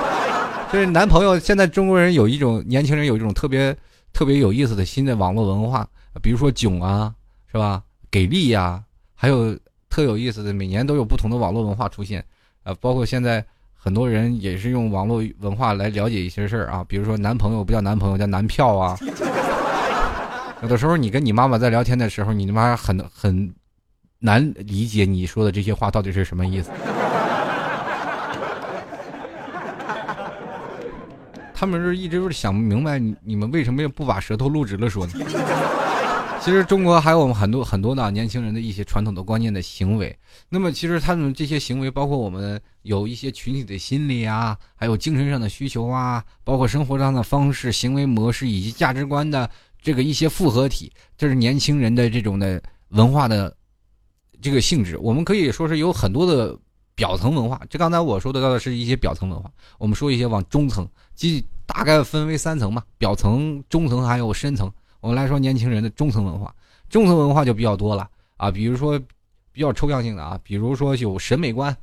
就是男朋友。现在中国人有一种年轻人有一种特别特别有意思的新的网络文化，比如说囧啊，是吧？给力呀，还有特有意思的，每年都有不同的网络文化出现。啊，包括现在很多人也是用网络文化来了解一些事儿啊，比如说男朋友不叫男朋友，叫男票啊。有的时候你跟你妈妈在聊天的时候，你他妈很很难理解你说的这些话到底是什么意思。他们是一直是想不明白，你你们为什么不把舌头露直了说呢？其实中国还有我们很多很多的年轻人的一些传统的观念的行为。那么其实他们这些行为，包括我们有一些群体的心理啊，还有精神上的需求啊，包括生活上的方式、行为模式以及价值观的这个一些复合体，这是年轻人的这种的文化的这个性质。我们可以说是有很多的表层文化。这刚才我说的到的是一些表层文化，我们说一些往中层。即大概分为三层嘛，表层、中层还有深层。我们来说年轻人的中层文化，中层文化就比较多了啊，比如说比较抽象性的啊，比如说有审美观、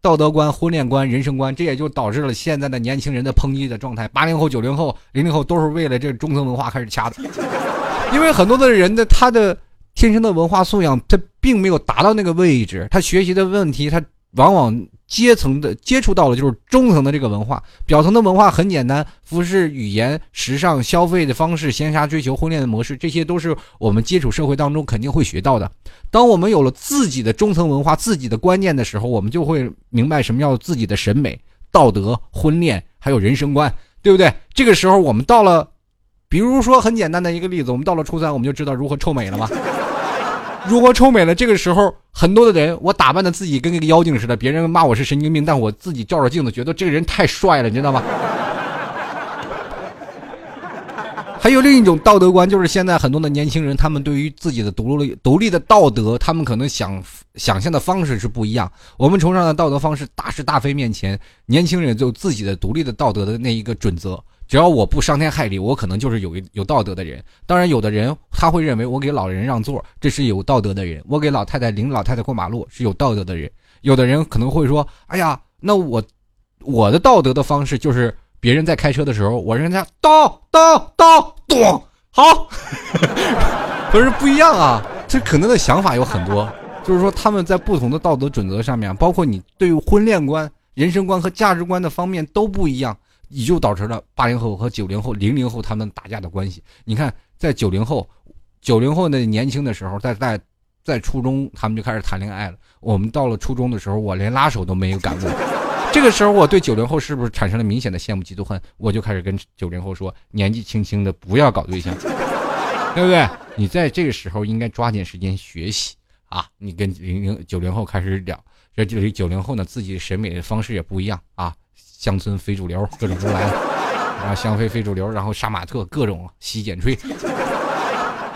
道德观、婚恋观、人生观，这也就导致了现在的年轻人的抨击的状态。八零后、九零后、零零后都是为了这中层文化开始掐的，因为很多的人的他的天生的文化素养，他并没有达到那个位置，他学习的问题，他往往。阶层的接触到了就是中层的这个文化，表层的文化很简单，服饰、语言、时尚、消费的方式、闲暇追求、婚恋的模式，这些都是我们接触社会当中肯定会学到的。当我们有了自己的中层文化、自己的观念的时候，我们就会明白什么叫自己的审美、道德、婚恋，还有人生观，对不对？这个时候我们到了，比如说很简单的一个例子，我们到了初三，我们就知道如何臭美了吗？如果臭美了，这个时候很多的人，我打扮的自己跟那个妖精似的，别人骂我是神经病，但我自己照着镜子觉得这个人太帅了，你知道吗？还有另一种道德观，就是现在很多的年轻人，他们对于自己的独立独立的道德，他们可能想想象的方式是不一样。我们崇尚的道德方式，大是大非面前，年轻人就自己的独立的道德的那一个准则。只要我不伤天害理，我可能就是有一有道德的人。当然，有的人他会认为我给老人让座，这是有道德的人；我给老太太领老太太过马路是有道德的人。有的人可能会说：“哎呀，那我我的道德的方式就是别人在开车的时候，我让他刀刀刀咚好，不是不一样啊。这可能的想法有很多，就是说他们在不同的道德准则上面，包括你对于婚恋观、人生观和价值观的方面都不一样。”也就导致了八零后和九零后、零零后他们打架的关系。你看，在九零后、九零后那年轻的时候，在在在初中，他们就开始谈恋爱了。我们到了初中的时候，我连拉手都没有敢过。这个时候，我对九零后是不是产生了明显的羡慕、嫉妒、恨？我就开始跟九零后说：年纪轻轻的不要搞对象，对不对？你在这个时候应该抓紧时间学习啊，你跟零零九零后开始聊，这这里九零后呢，自己审美的方式也不一样啊，乡村非主流各种都来，然后香妃非主流，然后杀马特各种洗剪吹，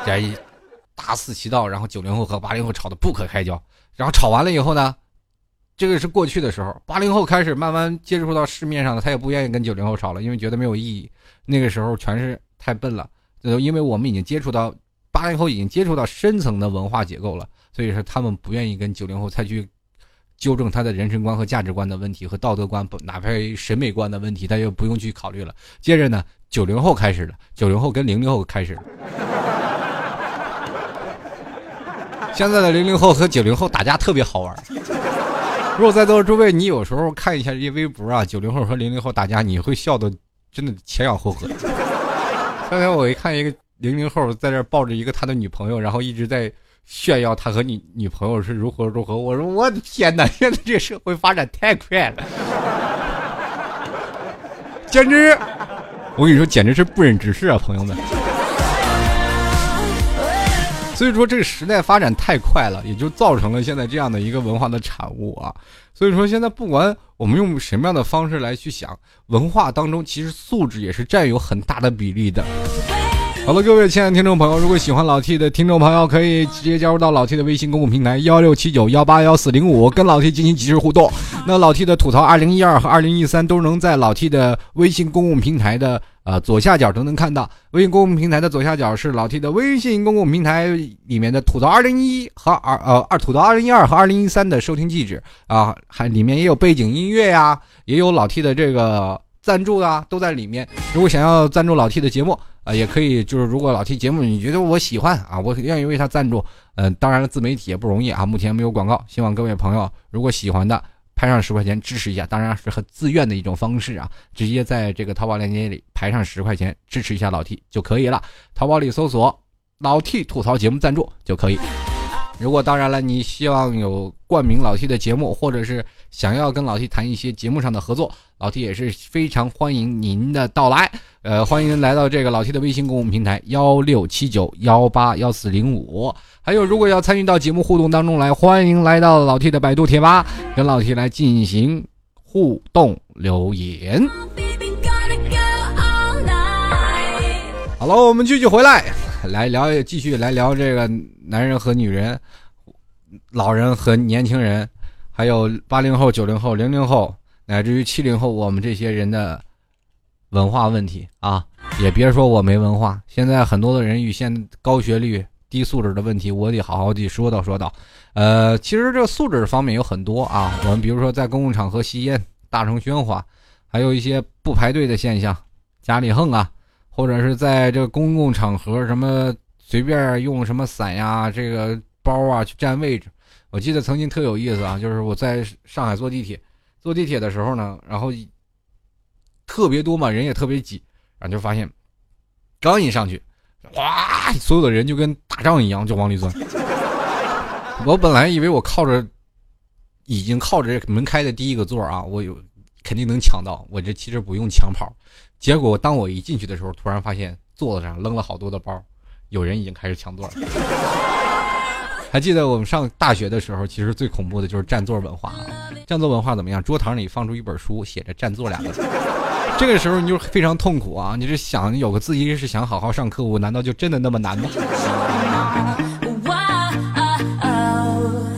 这一大肆其道，然后九零后和八零后吵得不可开交，然后吵完了以后呢，这个是过去的时候，八零后开始慢慢接触到市面上的，他也不愿意跟九零后吵了，因为觉得没有意义，那个时候全是太笨了，因为我们已经接触到八零后已经接触到深层的文化结构了。所以说，他们不愿意跟九零后再去纠正他的人生观和价值观的问题和道德观，不哪怕审美观的问题，他就不用去考虑了。接着呢，九零后开始了，九零后跟零零后开始了。现在的零零后和九零后打架特别好玩。如果在座的诸位，你有时候看一下这些微博啊，九零后和零零后打架，你会笑的真的前仰后合。刚才我一看一个零零后在这抱着一个他的女朋友，然后一直在。炫耀他和你女朋友是如何如何，我说我的天哪！现在这社会发展太快了，简直，我跟你说，简直是不忍直视啊，朋友们。所以说，这个时代发展太快了，也就造成了现在这样的一个文化的产物啊。所以说，现在不管我们用什么样的方式来去想，文化当中其实素质也是占有很大的比例的。好了，各位亲爱的听众朋友，如果喜欢老 T 的听众朋友，可以直接加入到老 T 的微信公共平台幺六七九幺八幺四零五，跟老 T 进行即时互动。那老 T 的吐槽二零一二和二零一三都能在老 T 的微信公共平台的呃左下角都能看到。微信公共平台的左下角是老 T 的微信公共平台里面的吐槽二零一和二呃二吐槽二零一二和二零一三的收听地址啊，还里面也有背景音乐呀，也有老 T 的这个赞助啊，都在里面。如果想要赞助老 T 的节目。啊，也可以，就是如果老 T 节目你觉得我喜欢啊，我愿意为他赞助。嗯，当然了，自媒体也不容易啊，目前没有广告。希望各位朋友如果喜欢的，拍上十块钱支持一下，当然是很自愿的一种方式啊，直接在这个淘宝链接里拍上十块钱支持一下老 T 就可以了。淘宝里搜索“老 T 吐槽节目赞助”就可以。如果当然了，你希望有冠名老 T 的节目，或者是想要跟老 T 谈一些节目上的合作，老 T 也是非常欢迎您的到来。呃，欢迎来到这个老 T 的微信公共平台幺六七九幺八幺四零五。还有，如果要参与到节目互动当中来，欢迎来到老 T 的百度贴吧，跟老 T 来进行互动留言。好了，我们继续回来。来聊，继续来聊这个男人和女人，老人和年轻人，还有八零后、九零后、零零后，乃至于七零后，我们这些人的文化问题啊，也别说我没文化。现在很多的人与现高学历、低素质的问题，我得好好的说道说道。呃，其实这素质方面有很多啊，我们比如说在公共场合吸烟、大声喧哗，还有一些不排队的现象，家里横啊。或者是在这个公共场合，什么随便用什么伞呀、这个包啊去占位置。我记得曾经特有意思啊，就是我在上海坐地铁，坐地铁的时候呢，然后特别多嘛，人也特别挤，然后就发现，刚一上去，哗，所有的人就跟打仗一样就往里钻。我本来以为我靠着，已经靠着门开的第一个座啊，我有肯定能抢到。我这其实不用抢跑。结果，当我一进去的时候，突然发现座子上扔了好多的包，有人已经开始抢座了。还记得我们上大学的时候，其实最恐怖的就是占座文化啊！占座文化怎么样？桌堂里放出一本书，写着“占座”两个字，这个时候你就非常痛苦啊！你是想有个自习室，想好好上课，我难道就真的那么难吗？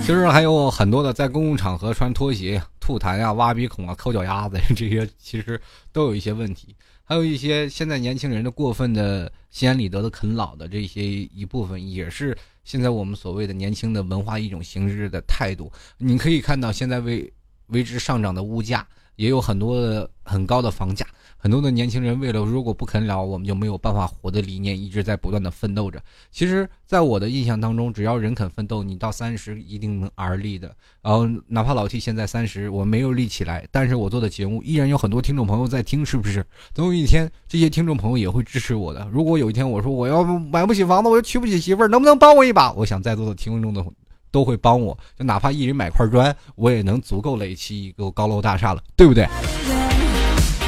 其实还有很多的在公共场合穿拖鞋、吐痰啊、挖鼻孔啊、抠脚丫子这些，其实都有一些问题。还有一些现在年轻人的过分的心安理得的啃老的这些一部分，也是现在我们所谓的年轻的文化一种形式的态度。你可以看到，现在为为之上涨的物价，也有很多的很高的房价。很多的年轻人为了如果不啃老，我们就没有办法活的理念，一直在不断的奋斗着。其实，在我的印象当中，只要人肯奋斗，你到三十一定能而立的。然后，哪怕老 T 现在三十，我没有立起来，但是我做的节目依然有很多听众朋友在听，是不是？总有一天，这些听众朋友也会支持我的。如果有一天我说我要买不起房子，我又娶不起媳妇儿，能不能帮我一把？我想在座的听众的都会帮我，就哪怕一人买块砖，我也能足够垒起一个高楼大厦了，对不对？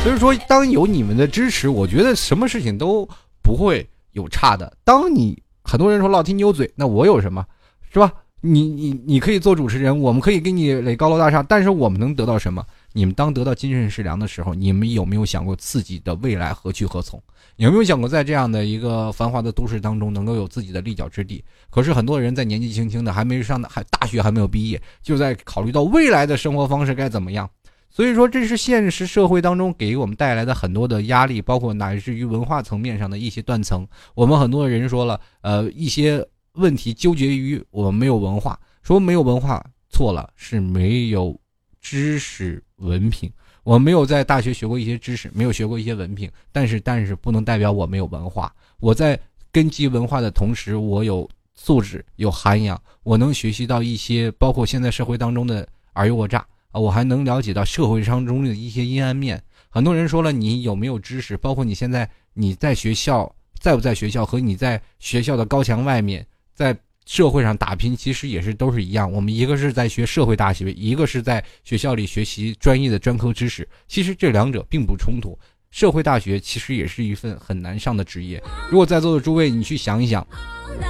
所以说，当有你们的支持，我觉得什么事情都不会有差的。当你很多人说老听你有嘴，那我有什么，是吧？你你你可以做主持人，我们可以给你垒高楼大厦，但是我们能得到什么？你们当得到精神食粮的时候，你们有没有想过自己的未来何去何从？有没有想过在这样的一个繁华的都市当中，能够有自己的立脚之地？可是很多人在年纪轻轻的，还没上还大学还没有毕业，就在考虑到未来的生活方式该怎么样。所以说，这是现实社会当中给我们带来的很多的压力，包括乃至于文化层面上的一些断层。我们很多人说了，呃，一些问题纠结于我们没有文化，说没有文化错了，是没有知识文凭。我没有在大学学过一些知识，没有学过一些文凭，但是但是不能代表我没有文化。我在根基文化的同时，我有素质、有涵养，我能学习到一些包括现在社会当中的尔虞我诈啊，我还能了解到社会当中的一些阴暗面。很多人说了，你有没有知识？包括你现在你在学校在不在学校，和你在学校的高墙外面在。社会上打拼其实也是都是一样，我们一个是在学社会大学，一个是在学校里学习专业的专科知识。其实这两者并不冲突。社会大学其实也是一份很难上的职业。如果在座的诸位，你去想一想。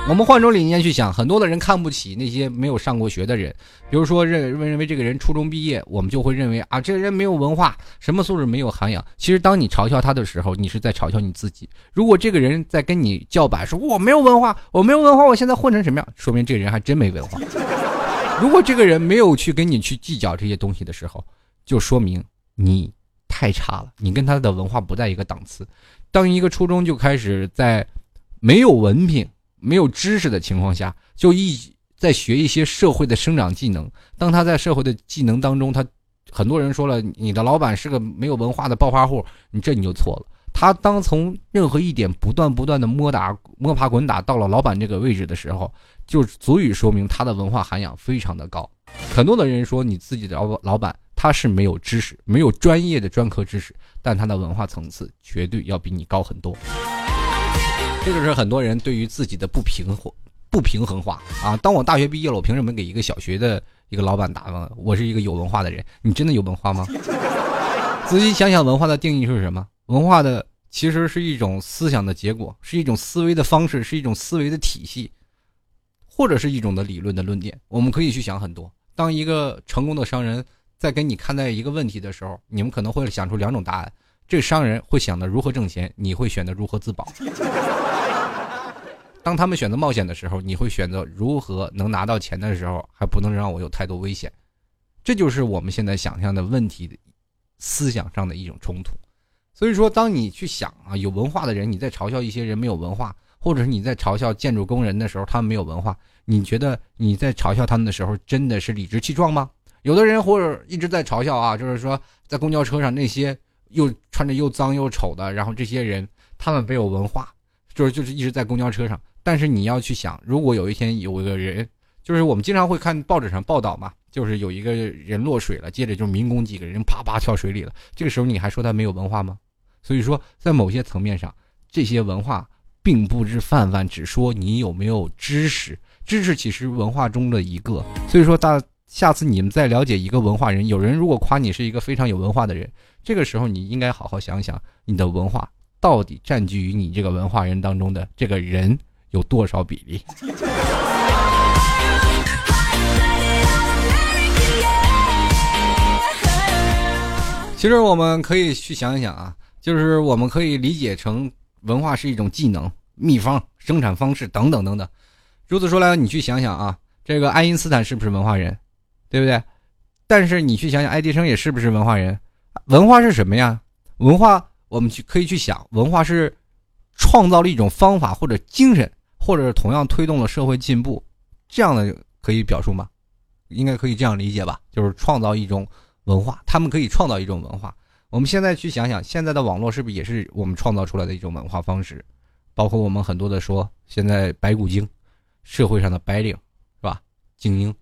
我们换种理念去想，很多的人看不起那些没有上过学的人，比如说认认为这个人初中毕业，我们就会认为啊，这个人没有文化，什么素质没有涵养。其实当你嘲笑他的时候，你是在嘲笑你自己。如果这个人在跟你叫板，说我没有文化，我没有文化，我现在混成什么样，说明这个人还真没文化。如果这个人没有去跟你去计较这些东西的时候，就说明你太差了，你跟他的文化不在一个档次。当一个初中就开始在没有文凭。没有知识的情况下，就一在学一些社会的生长技能。当他在社会的技能当中，他很多人说了，你的老板是个没有文化的暴发户，你这你就错了。他当从任何一点不断不断的摸打摸爬滚打到了老板这个位置的时候，就足以说明他的文化涵养非常的高。很多的人说你自己的老老板他是没有知识，没有专业的专科知识，但他的文化层次绝对要比你高很多。这就是很多人对于自己的不平衡、不平衡化啊！当我大学毕业了，我凭什么给一个小学的一个老板打呢？我是一个有文化的人，你真的有文化吗？仔细想想，文化的定义是什么？文化的其实是一种思想的结果，是一种思维的方式，是一种思维的体系，或者是一种的理论的论点。我们可以去想很多。当一个成功的商人在跟你看待一个问题的时候，你们可能会想出两种答案。这个商人会想的如何挣钱，你会选择如何自保。当他们选择冒险的时候，你会选择如何能拿到钱的时候，还不能让我有太多危险。这就是我们现在想象的问题的思想上的一种冲突。所以说，当你去想啊，有文化的人，你在嘲笑一些人没有文化，或者是你在嘲笑建筑工人的时候，他们没有文化，你觉得你在嘲笑他们的时候，真的是理直气壮吗？有的人或者一直在嘲笑啊，就是说在公交车上那些。又穿着又脏又丑的，然后这些人他们没有文化，就是就是一直在公交车上。但是你要去想，如果有一天有一个人，就是我们经常会看报纸上报道嘛，就是有一个人落水了，接着就民工几个人啪啪跳水里了。这个时候你还说他没有文化吗？所以说，在某些层面上，这些文化并不是泛泛，只说你有没有知识，知识其实文化中的一个。所以说大。下次你们再了解一个文化人，有人如果夸你是一个非常有文化的人，这个时候你应该好好想想，你的文化到底占据于你这个文化人当中的这个人有多少比例？其实我们可以去想一想啊，就是我们可以理解成文化是一种技能、秘方、生产方式等等等等。如此说来，你去想想啊，这个爱因斯坦是不是文化人？对不对？但是你去想想，爱迪生也是不是文化人？文化是什么呀？文化，我们去可以去想，文化是创造了一种方法或者精神，或者是同样推动了社会进步，这样的可以表述吗？应该可以这样理解吧？就是创造一种文化，他们可以创造一种文化。我们现在去想想，现在的网络是不是也是我们创造出来的一种文化方式？包括我们很多的说，现在白骨精，社会上的白领，是吧？精英。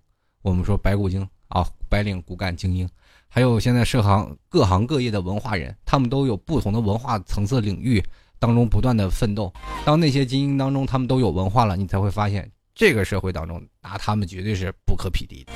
我们说白骨精啊，白领、骨干、精英，还有现在社行各行各业的文化人，他们都有不同的文化层次领域当中不断的奋斗。当那些精英当中他们都有文化了，你才会发现这个社会当中拿他们绝对是不可匹敌的。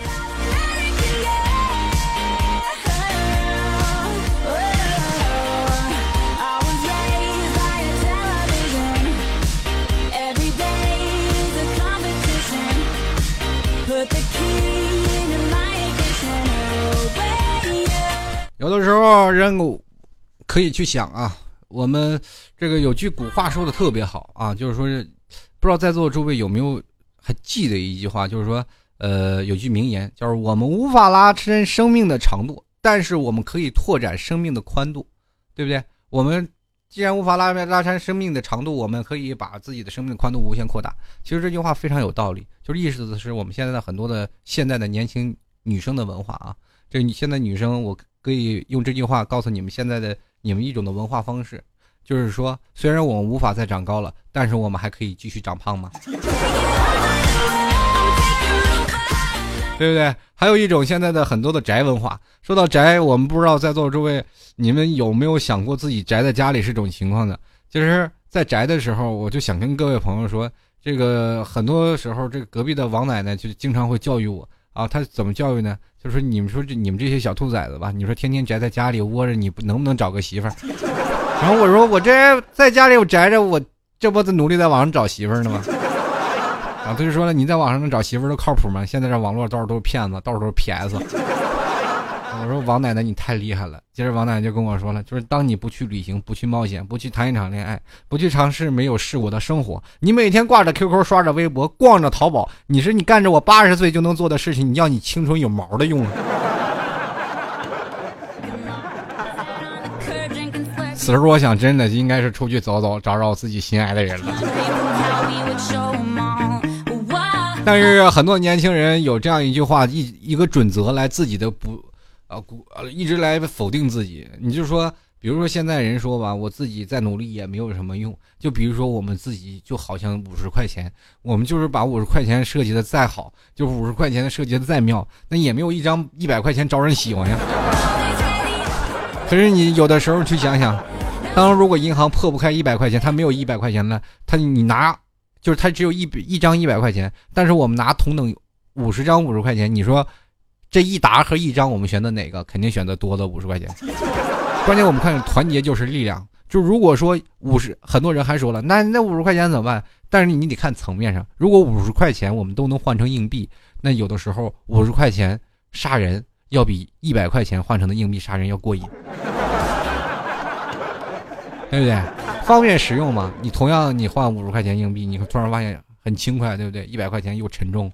有的时候，人可以去想啊，我们这个有句古话说的特别好啊，就是说，不知道在座诸位有没有还记得一句话，就是说，呃，有句名言，就是我们无法拉伸生命的长度，但是我们可以拓展生命的宽度，对不对？我们。既然无法拉拉伸生命的长度，我们可以把自己的生命的宽度无限扩大。其实这句话非常有道理，就是意思的是我们现在的很多的现在的年轻女生的文化啊。这你现在女生，我可以用这句话告诉你们现在的你们一种的文化方式，就是说，虽然我们无法再长高了，但是我们还可以继续长胖吗？对不对？还有一种现在的很多的宅文化。说到宅，我们不知道在座诸位你们有没有想过自己宅在家里是种情况的？其实在宅的时候，我就想跟各位朋友说，这个很多时候，这个隔壁的王奶奶就经常会教育我啊。他怎么教育呢？就是说你们说这你们这些小兔崽子吧，你说天天宅在家里窝着，你能不能找个媳妇儿？然后我说我这在家里我宅着，我这不努力在网上找媳妇儿呢吗？然后，他就说了，你在网上能找媳妇儿都靠谱吗？现在这网络到处都是骗子，到处都是 PS。我说王奶奶你太厉害了。接着王奶奶就跟我说了，就是当你不去旅行、不去冒险、不去谈一场恋爱、不去尝试没有试过的生活，你每天挂着 QQ、刷着微博、逛着淘宝，你是你干着我八十岁就能做的事情，你要你青春有毛的用啊！此时我想，真的应该是出去走走，找找自己心爱的人了。但是很多年轻人有这样一句话，一一个准则来自己的不，啊，鼓呃一直来否定自己。你就说，比如说现在人说吧，我自己再努力也没有什么用。就比如说我们自己就好像五十块钱，我们就是把五十块钱设计的再好，就五十块钱的设计的再妙，那也没有一张一百块钱招人喜欢呀。可是你有的时候去想想，当如果银行破不开一百块钱，他没有一百块钱了，他你拿。就是他只有一一张一百块钱，但是我们拿同等五十张五十块钱，你说这一沓和一张，我们选择哪个？肯定选择多的五十块钱。关键我们看团结就是力量。就如果说五十，很多人还说了，那那五十块钱怎么办？但是你得看层面上，如果五十块钱我们都能换成硬币，那有的时候五十块钱杀人要比一百块钱换成的硬币杀人要过瘾。对不对？方便实用嘛？你同样你换五十块钱硬币，你突然发现很轻快，对不对？一百块钱又沉重，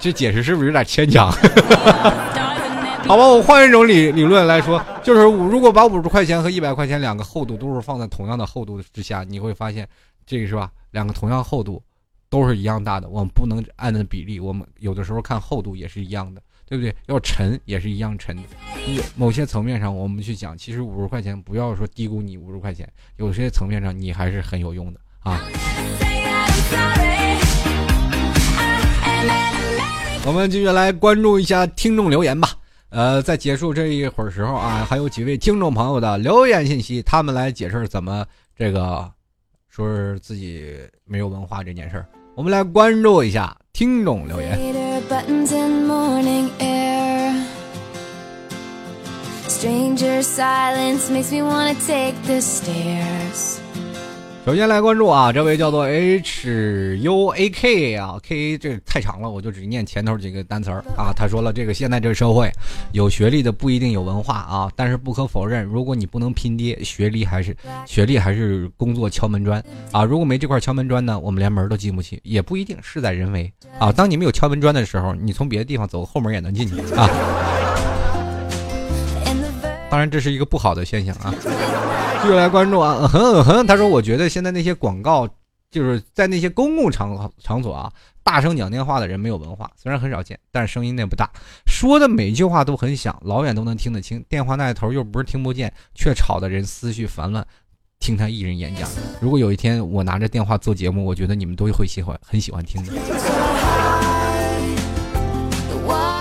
这解释是不是有点牵强？好吧，我换一种理理论来说，就是如果把五十块钱和一百块钱两个厚度都是放在同样的厚度之下，你会发现这个是吧？两个同样厚度都是一样大的，我们不能按的比例，我们有的时候看厚度也是一样的。对不对？要沉也是一样沉的。某些层面上，我们去讲，其实五十块钱不要说低估你五十块钱，有些层面上你还是很有用的啊。我们继续来关注一下听众留言吧。呃，在结束这一会儿时候啊，还有几位听众朋友的留言信息，他们来解释怎么这个说是自己没有文化这件事儿。我们来关注一下听众留言。buttons in morning air. Stranger silence makes me wanna take the stairs. 首先来关注啊，这位叫做 H U A K 啊，K 这太长了，我就只念前头几个单词儿啊。他说了，这个现在这个社会，有学历的不一定有文化啊，但是不可否认，如果你不能拼爹，学历还是学历还是工作敲门砖啊。如果没这块敲门砖呢，我们连门都进不去，也不一定事在人为啊。当你没有敲门砖的时候，你从别的地方走后门也能进去啊。当然，这是一个不好的现象啊！继续来关注啊，嗯哼嗯哼，他说：“我觉得现在那些广告，就是在那些公共场场所啊，大声讲电话的人没有文化，虽然很少见，但是声音那不大，说的每一句话都很响，老远都能听得清。电话那一头又不是听不见，却吵得人思绪烦乱。听他一人演讲，如果有一天我拿着电话做节目，我觉得你们都会喜欢，很喜欢听的。”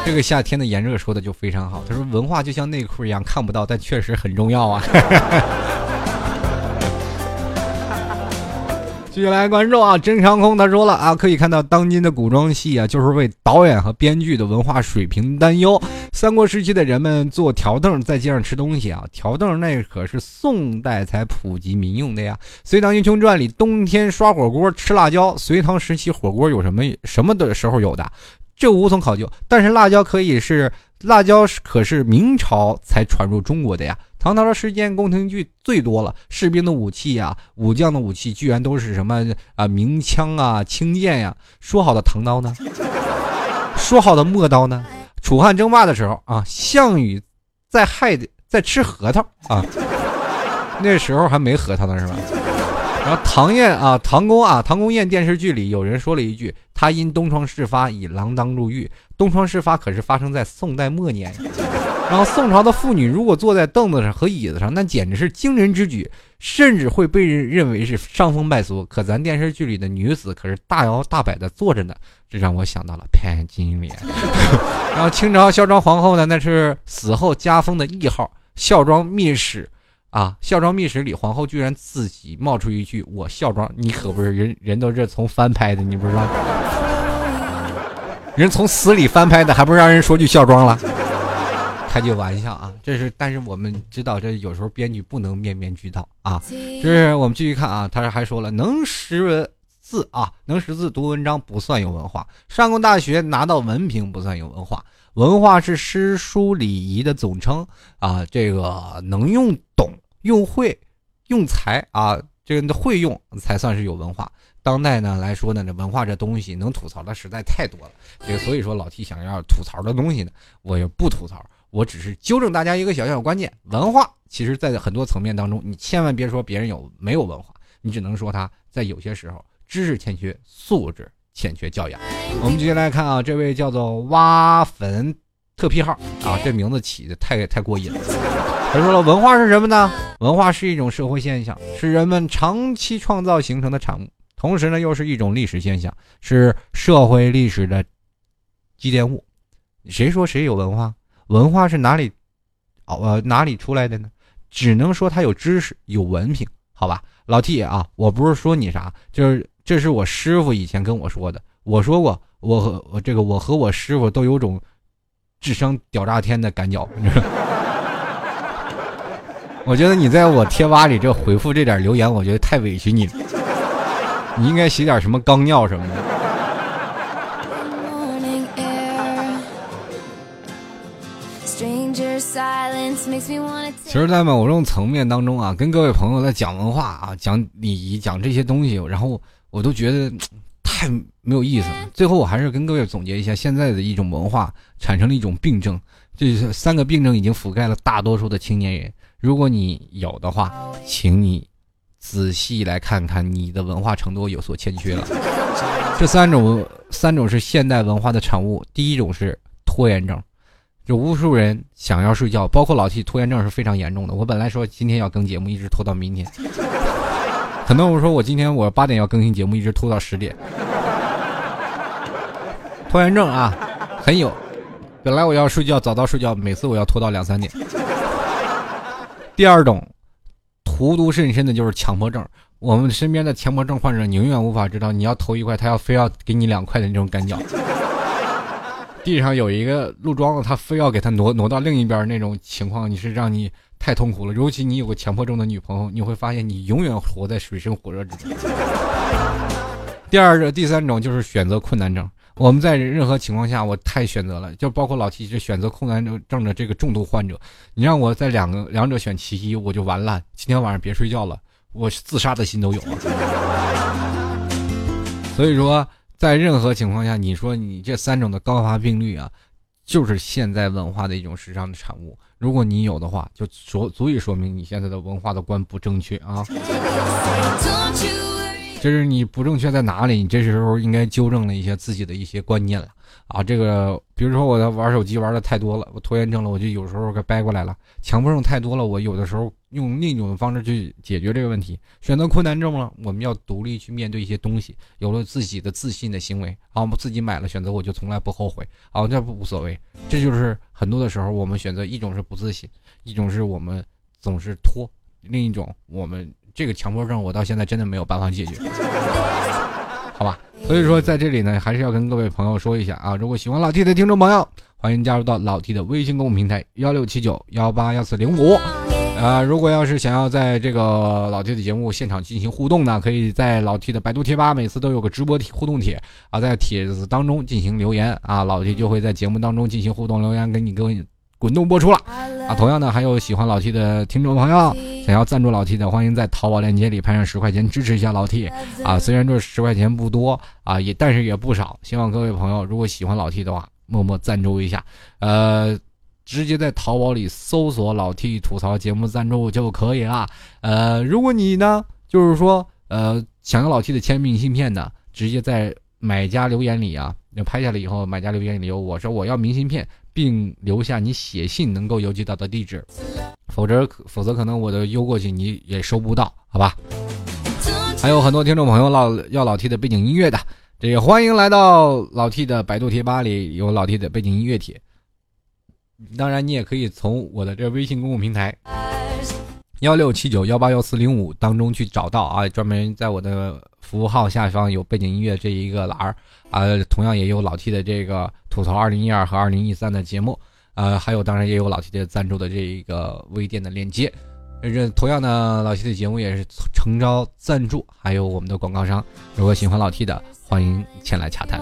这个夏天的炎热说的就非常好。他说：“文化就像内裤一样，看不到，但确实很重要啊。”继续来关注啊，真长空他说了啊，可以看到当今的古装戏啊，就是为导演和编剧的文化水平担忧。三国时期的人们坐条凳在街上吃东西啊，条凳那可是宋代才普及民用的呀。《隋唐英雄传》里冬天刷火锅吃辣椒，隋唐时期火锅有什么什么的时候有的？这无从考究，但是辣椒可以是辣椒可是明朝才传入中国的呀。唐朝的时间宫廷剧最多了，士兵的武器呀，武将的武器居然都是什么啊明枪啊、轻剑呀。说好的唐刀呢？说好的陌刀呢？楚汉争霸的时候啊，项羽在害在吃核桃啊，那时候还没核桃呢是吧？然后唐燕啊，唐宫啊，唐宫宴电视剧里有人说了一句：“他因东窗事发，以锒铛入狱。”东窗事发可是发生在宋代末年。然后宋朝的妇女如果坐在凳子上和椅子上，那简直是惊人之举，甚至会被人认为是伤风败俗。可咱电视剧里的女子可是大摇大摆的坐着呢，这让我想到了潘金莲。然后清朝孝庄皇后呢，那是死后加封的谥号，孝庄秘史。啊！孝庄秘史里，皇后居然自己冒出一句：“我孝庄，你可不是人人都是从翻拍的，你不知道？人从死里翻拍的，还不让人说句孝庄了？开句玩笑啊！这是，但是我们知道，这有时候编剧不能面面俱到啊。这是我们继续看啊，他还说了，能识字啊，能识字读文章不算有文化，上过大学拿到文凭不算有文化。文化是诗书礼仪的总称啊，这个能用懂。用会，用才啊，这个会用才算是有文化。当代呢来说呢，这文化这东西能吐槽的实在太多了。这所以说老 T 想要吐槽的东西呢，我也不吐槽，我只是纠正大家一个小小的观念：文化其实在很多层面当中，你千万别说别人有没有文化，你只能说他在有些时候知识欠缺，素质欠缺教养。我们接下来看啊，这位叫做挖坟特批号啊，这名字起的太太过瘾了。他说了，文化是什么呢？文化是一种社会现象，是人们长期创造形成的产物，同时呢，又是一种历史现象，是社会历史的积淀物。谁说谁有文化？文化是哪里哦呃哪里出来的呢？只能说他有知识、有文凭，好吧？老 T 啊，我不是说你啥，就是这是我师傅以前跟我说的。我说过，我和我这个我和我师傅都有种智商屌炸天的感觉。我觉得你在我贴吧里这回复这点留言，我觉得太委屈你了。你应该写点什么钢尿什么的。其实，在某种层面当中啊，跟各位朋友在讲文化啊、讲礼仪、讲这些东西，然后我都觉得太没有意思了。最后，我还是跟各位总结一下，现在的一种文化产生了一种病症，这三个病症已经覆盖了大多数的青年人。如果你有的话，请你仔细来看看你的文化程度有所欠缺了。这三种三种是现代文化的产物。第一种是拖延症，就无数人想要睡觉，包括老 T，拖延症是非常严重的。我本来说今天要更节目，一直拖到明天。可能我说我今天我八点要更新节目，一直拖到十点。拖延症啊，很有。本来我要睡觉，早到睡觉，每次我要拖到两三点。第二种，荼毒甚深的就是强迫症。我们身边的强迫症患者，你永远无法知道，你要投一块，他要非要给你两块的那种感觉。地上有一个路桩子，他非要给他挪挪到另一边那种情况，你是让你太痛苦了。尤其你有个强迫症的女朋友，你会发现你永远活在水深火热之中。第二个、第三种就是选择困难症。我们在任何情况下，我太选择了，就包括老七这选择困难症的这个重度患者，你让我在两个两者选其一，我就完了。今天晚上别睡觉了，我自杀的心都有了。所以说，在任何情况下，你说你这三种的高发病率啊，就是现在文化的一种时尚的产物。如果你有的话，就足足以说明你现在的文化的观不正确啊。就是你不正确在哪里？你这时候应该纠正了一些自己的一些观念了啊！这个，比如说我在玩手机玩的太多了，我拖延症了，我就有时候给掰过来了；强迫症太多了，我有的时候用另一种方式去解决这个问题。选择困难症了，我们要独立去面对一些东西，有了自己的自信的行为啊，我们自己买了选择，我就从来不后悔啊，这不无所谓。这就是很多的时候，我们选择一种是不自信，一种是我们总是拖，另一种我们。这个强迫症，我到现在真的没有办法解决，好吧？所以说，在这里呢，还是要跟各位朋友说一下啊，如果喜欢老 T 的听众朋友，欢迎加入到老 T 的微信公众平台幺六七九幺八幺四零五，啊，如果要是想要在这个老 T 的节目现场进行互动呢，可以在老 T 的百度贴吧，每次都有个直播互动帖啊，在帖子当中进行留言啊，老 T 就会在节目当中进行互动留言，给你各位滚动播出了啊。同样呢，还有喜欢老 T 的听众朋友，想要赞助老 T 的，欢迎在淘宝链接里拍上十块钱支持一下老 T 啊。虽然这十块钱不多啊，也但是也不少，希望各位朋友如果喜欢老 T 的话，默默赞助一下，呃。直接在淘宝里搜索“老 T 吐槽节目赞助”就可以了。呃，如果你呢，就是说，呃，想要老 T 的签名信片呢，直接在买家留言里啊，要拍下来以后，买家留言里有我说我要明信片，并留下你写信能够邮寄到的地址，否则否则可能我的邮过去你也收不到，好吧？还有很多听众朋友老要老 T 的背景音乐的，这也欢迎来到老 T 的百度贴吧里有老 T 的背景音乐帖。当然，你也可以从我的这微信公共平台幺六七九幺八幺四零五当中去找到啊，专门在我的服务号下方有背景音乐这一个栏儿啊，同样也有老 T 的这个吐槽二零一二和二零一三的节目，呃，还有当然也有老 T 的赞助的这一个微店的链接。这同样呢，老 T 的节目也是诚招赞助，还有我们的广告商。如果喜欢老 T 的，欢迎前来洽谈。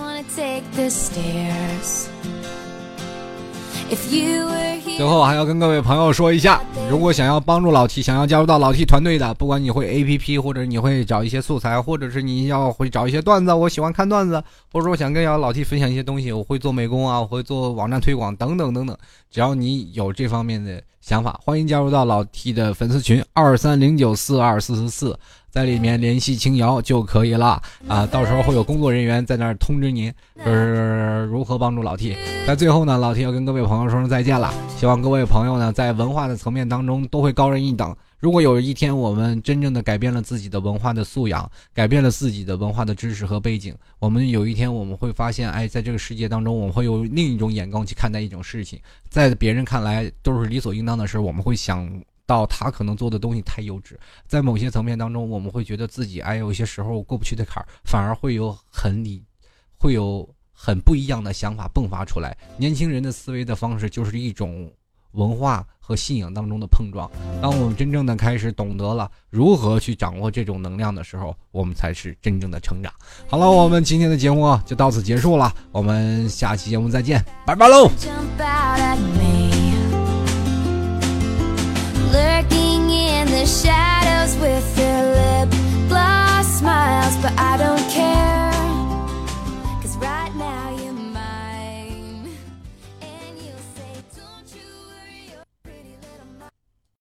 最后还要跟各位朋友说一下，如果想要帮助老 T，想要加入到老 T 团队的，不管你会 APP，或者你会找一些素材，或者是你要会找一些段子，我喜欢看段子，或者说想跟老 T 分享一些东西，我会做美工啊，我会做网站推广等等等等，只要你有这方面的想法，欢迎加入到老 T 的粉丝群二三零九四二四四四。在里面联系青瑶就可以了啊，到时候会有工作人员在那儿通知您，就是如何帮助老 T。在最后呢，老 T 要跟各位朋友说声再见了，希望各位朋友呢在文化的层面当中都会高人一等。如果有一天我们真正的改变了自己的文化的素养，改变了自己的文化的知识和背景，我们有一天我们会发现，哎，在这个世界当中，我们会有另一种眼光去看待一种事情，在别人看来都是理所应当的事，我们会想。到他可能做的东西太幼稚，在某些层面当中，我们会觉得自己哎，有些时候过不去的坎儿，反而会有很理，会有很不一样的想法迸发出来。年轻人的思维的方式就是一种文化和信仰当中的碰撞。当我们真正的开始懂得了如何去掌握这种能量的时候，我们才是真正的成长。好了，我们今天的节目就到此结束了，我们下期节目再见，拜拜喽。The shadows with lips smiles, but I don't care.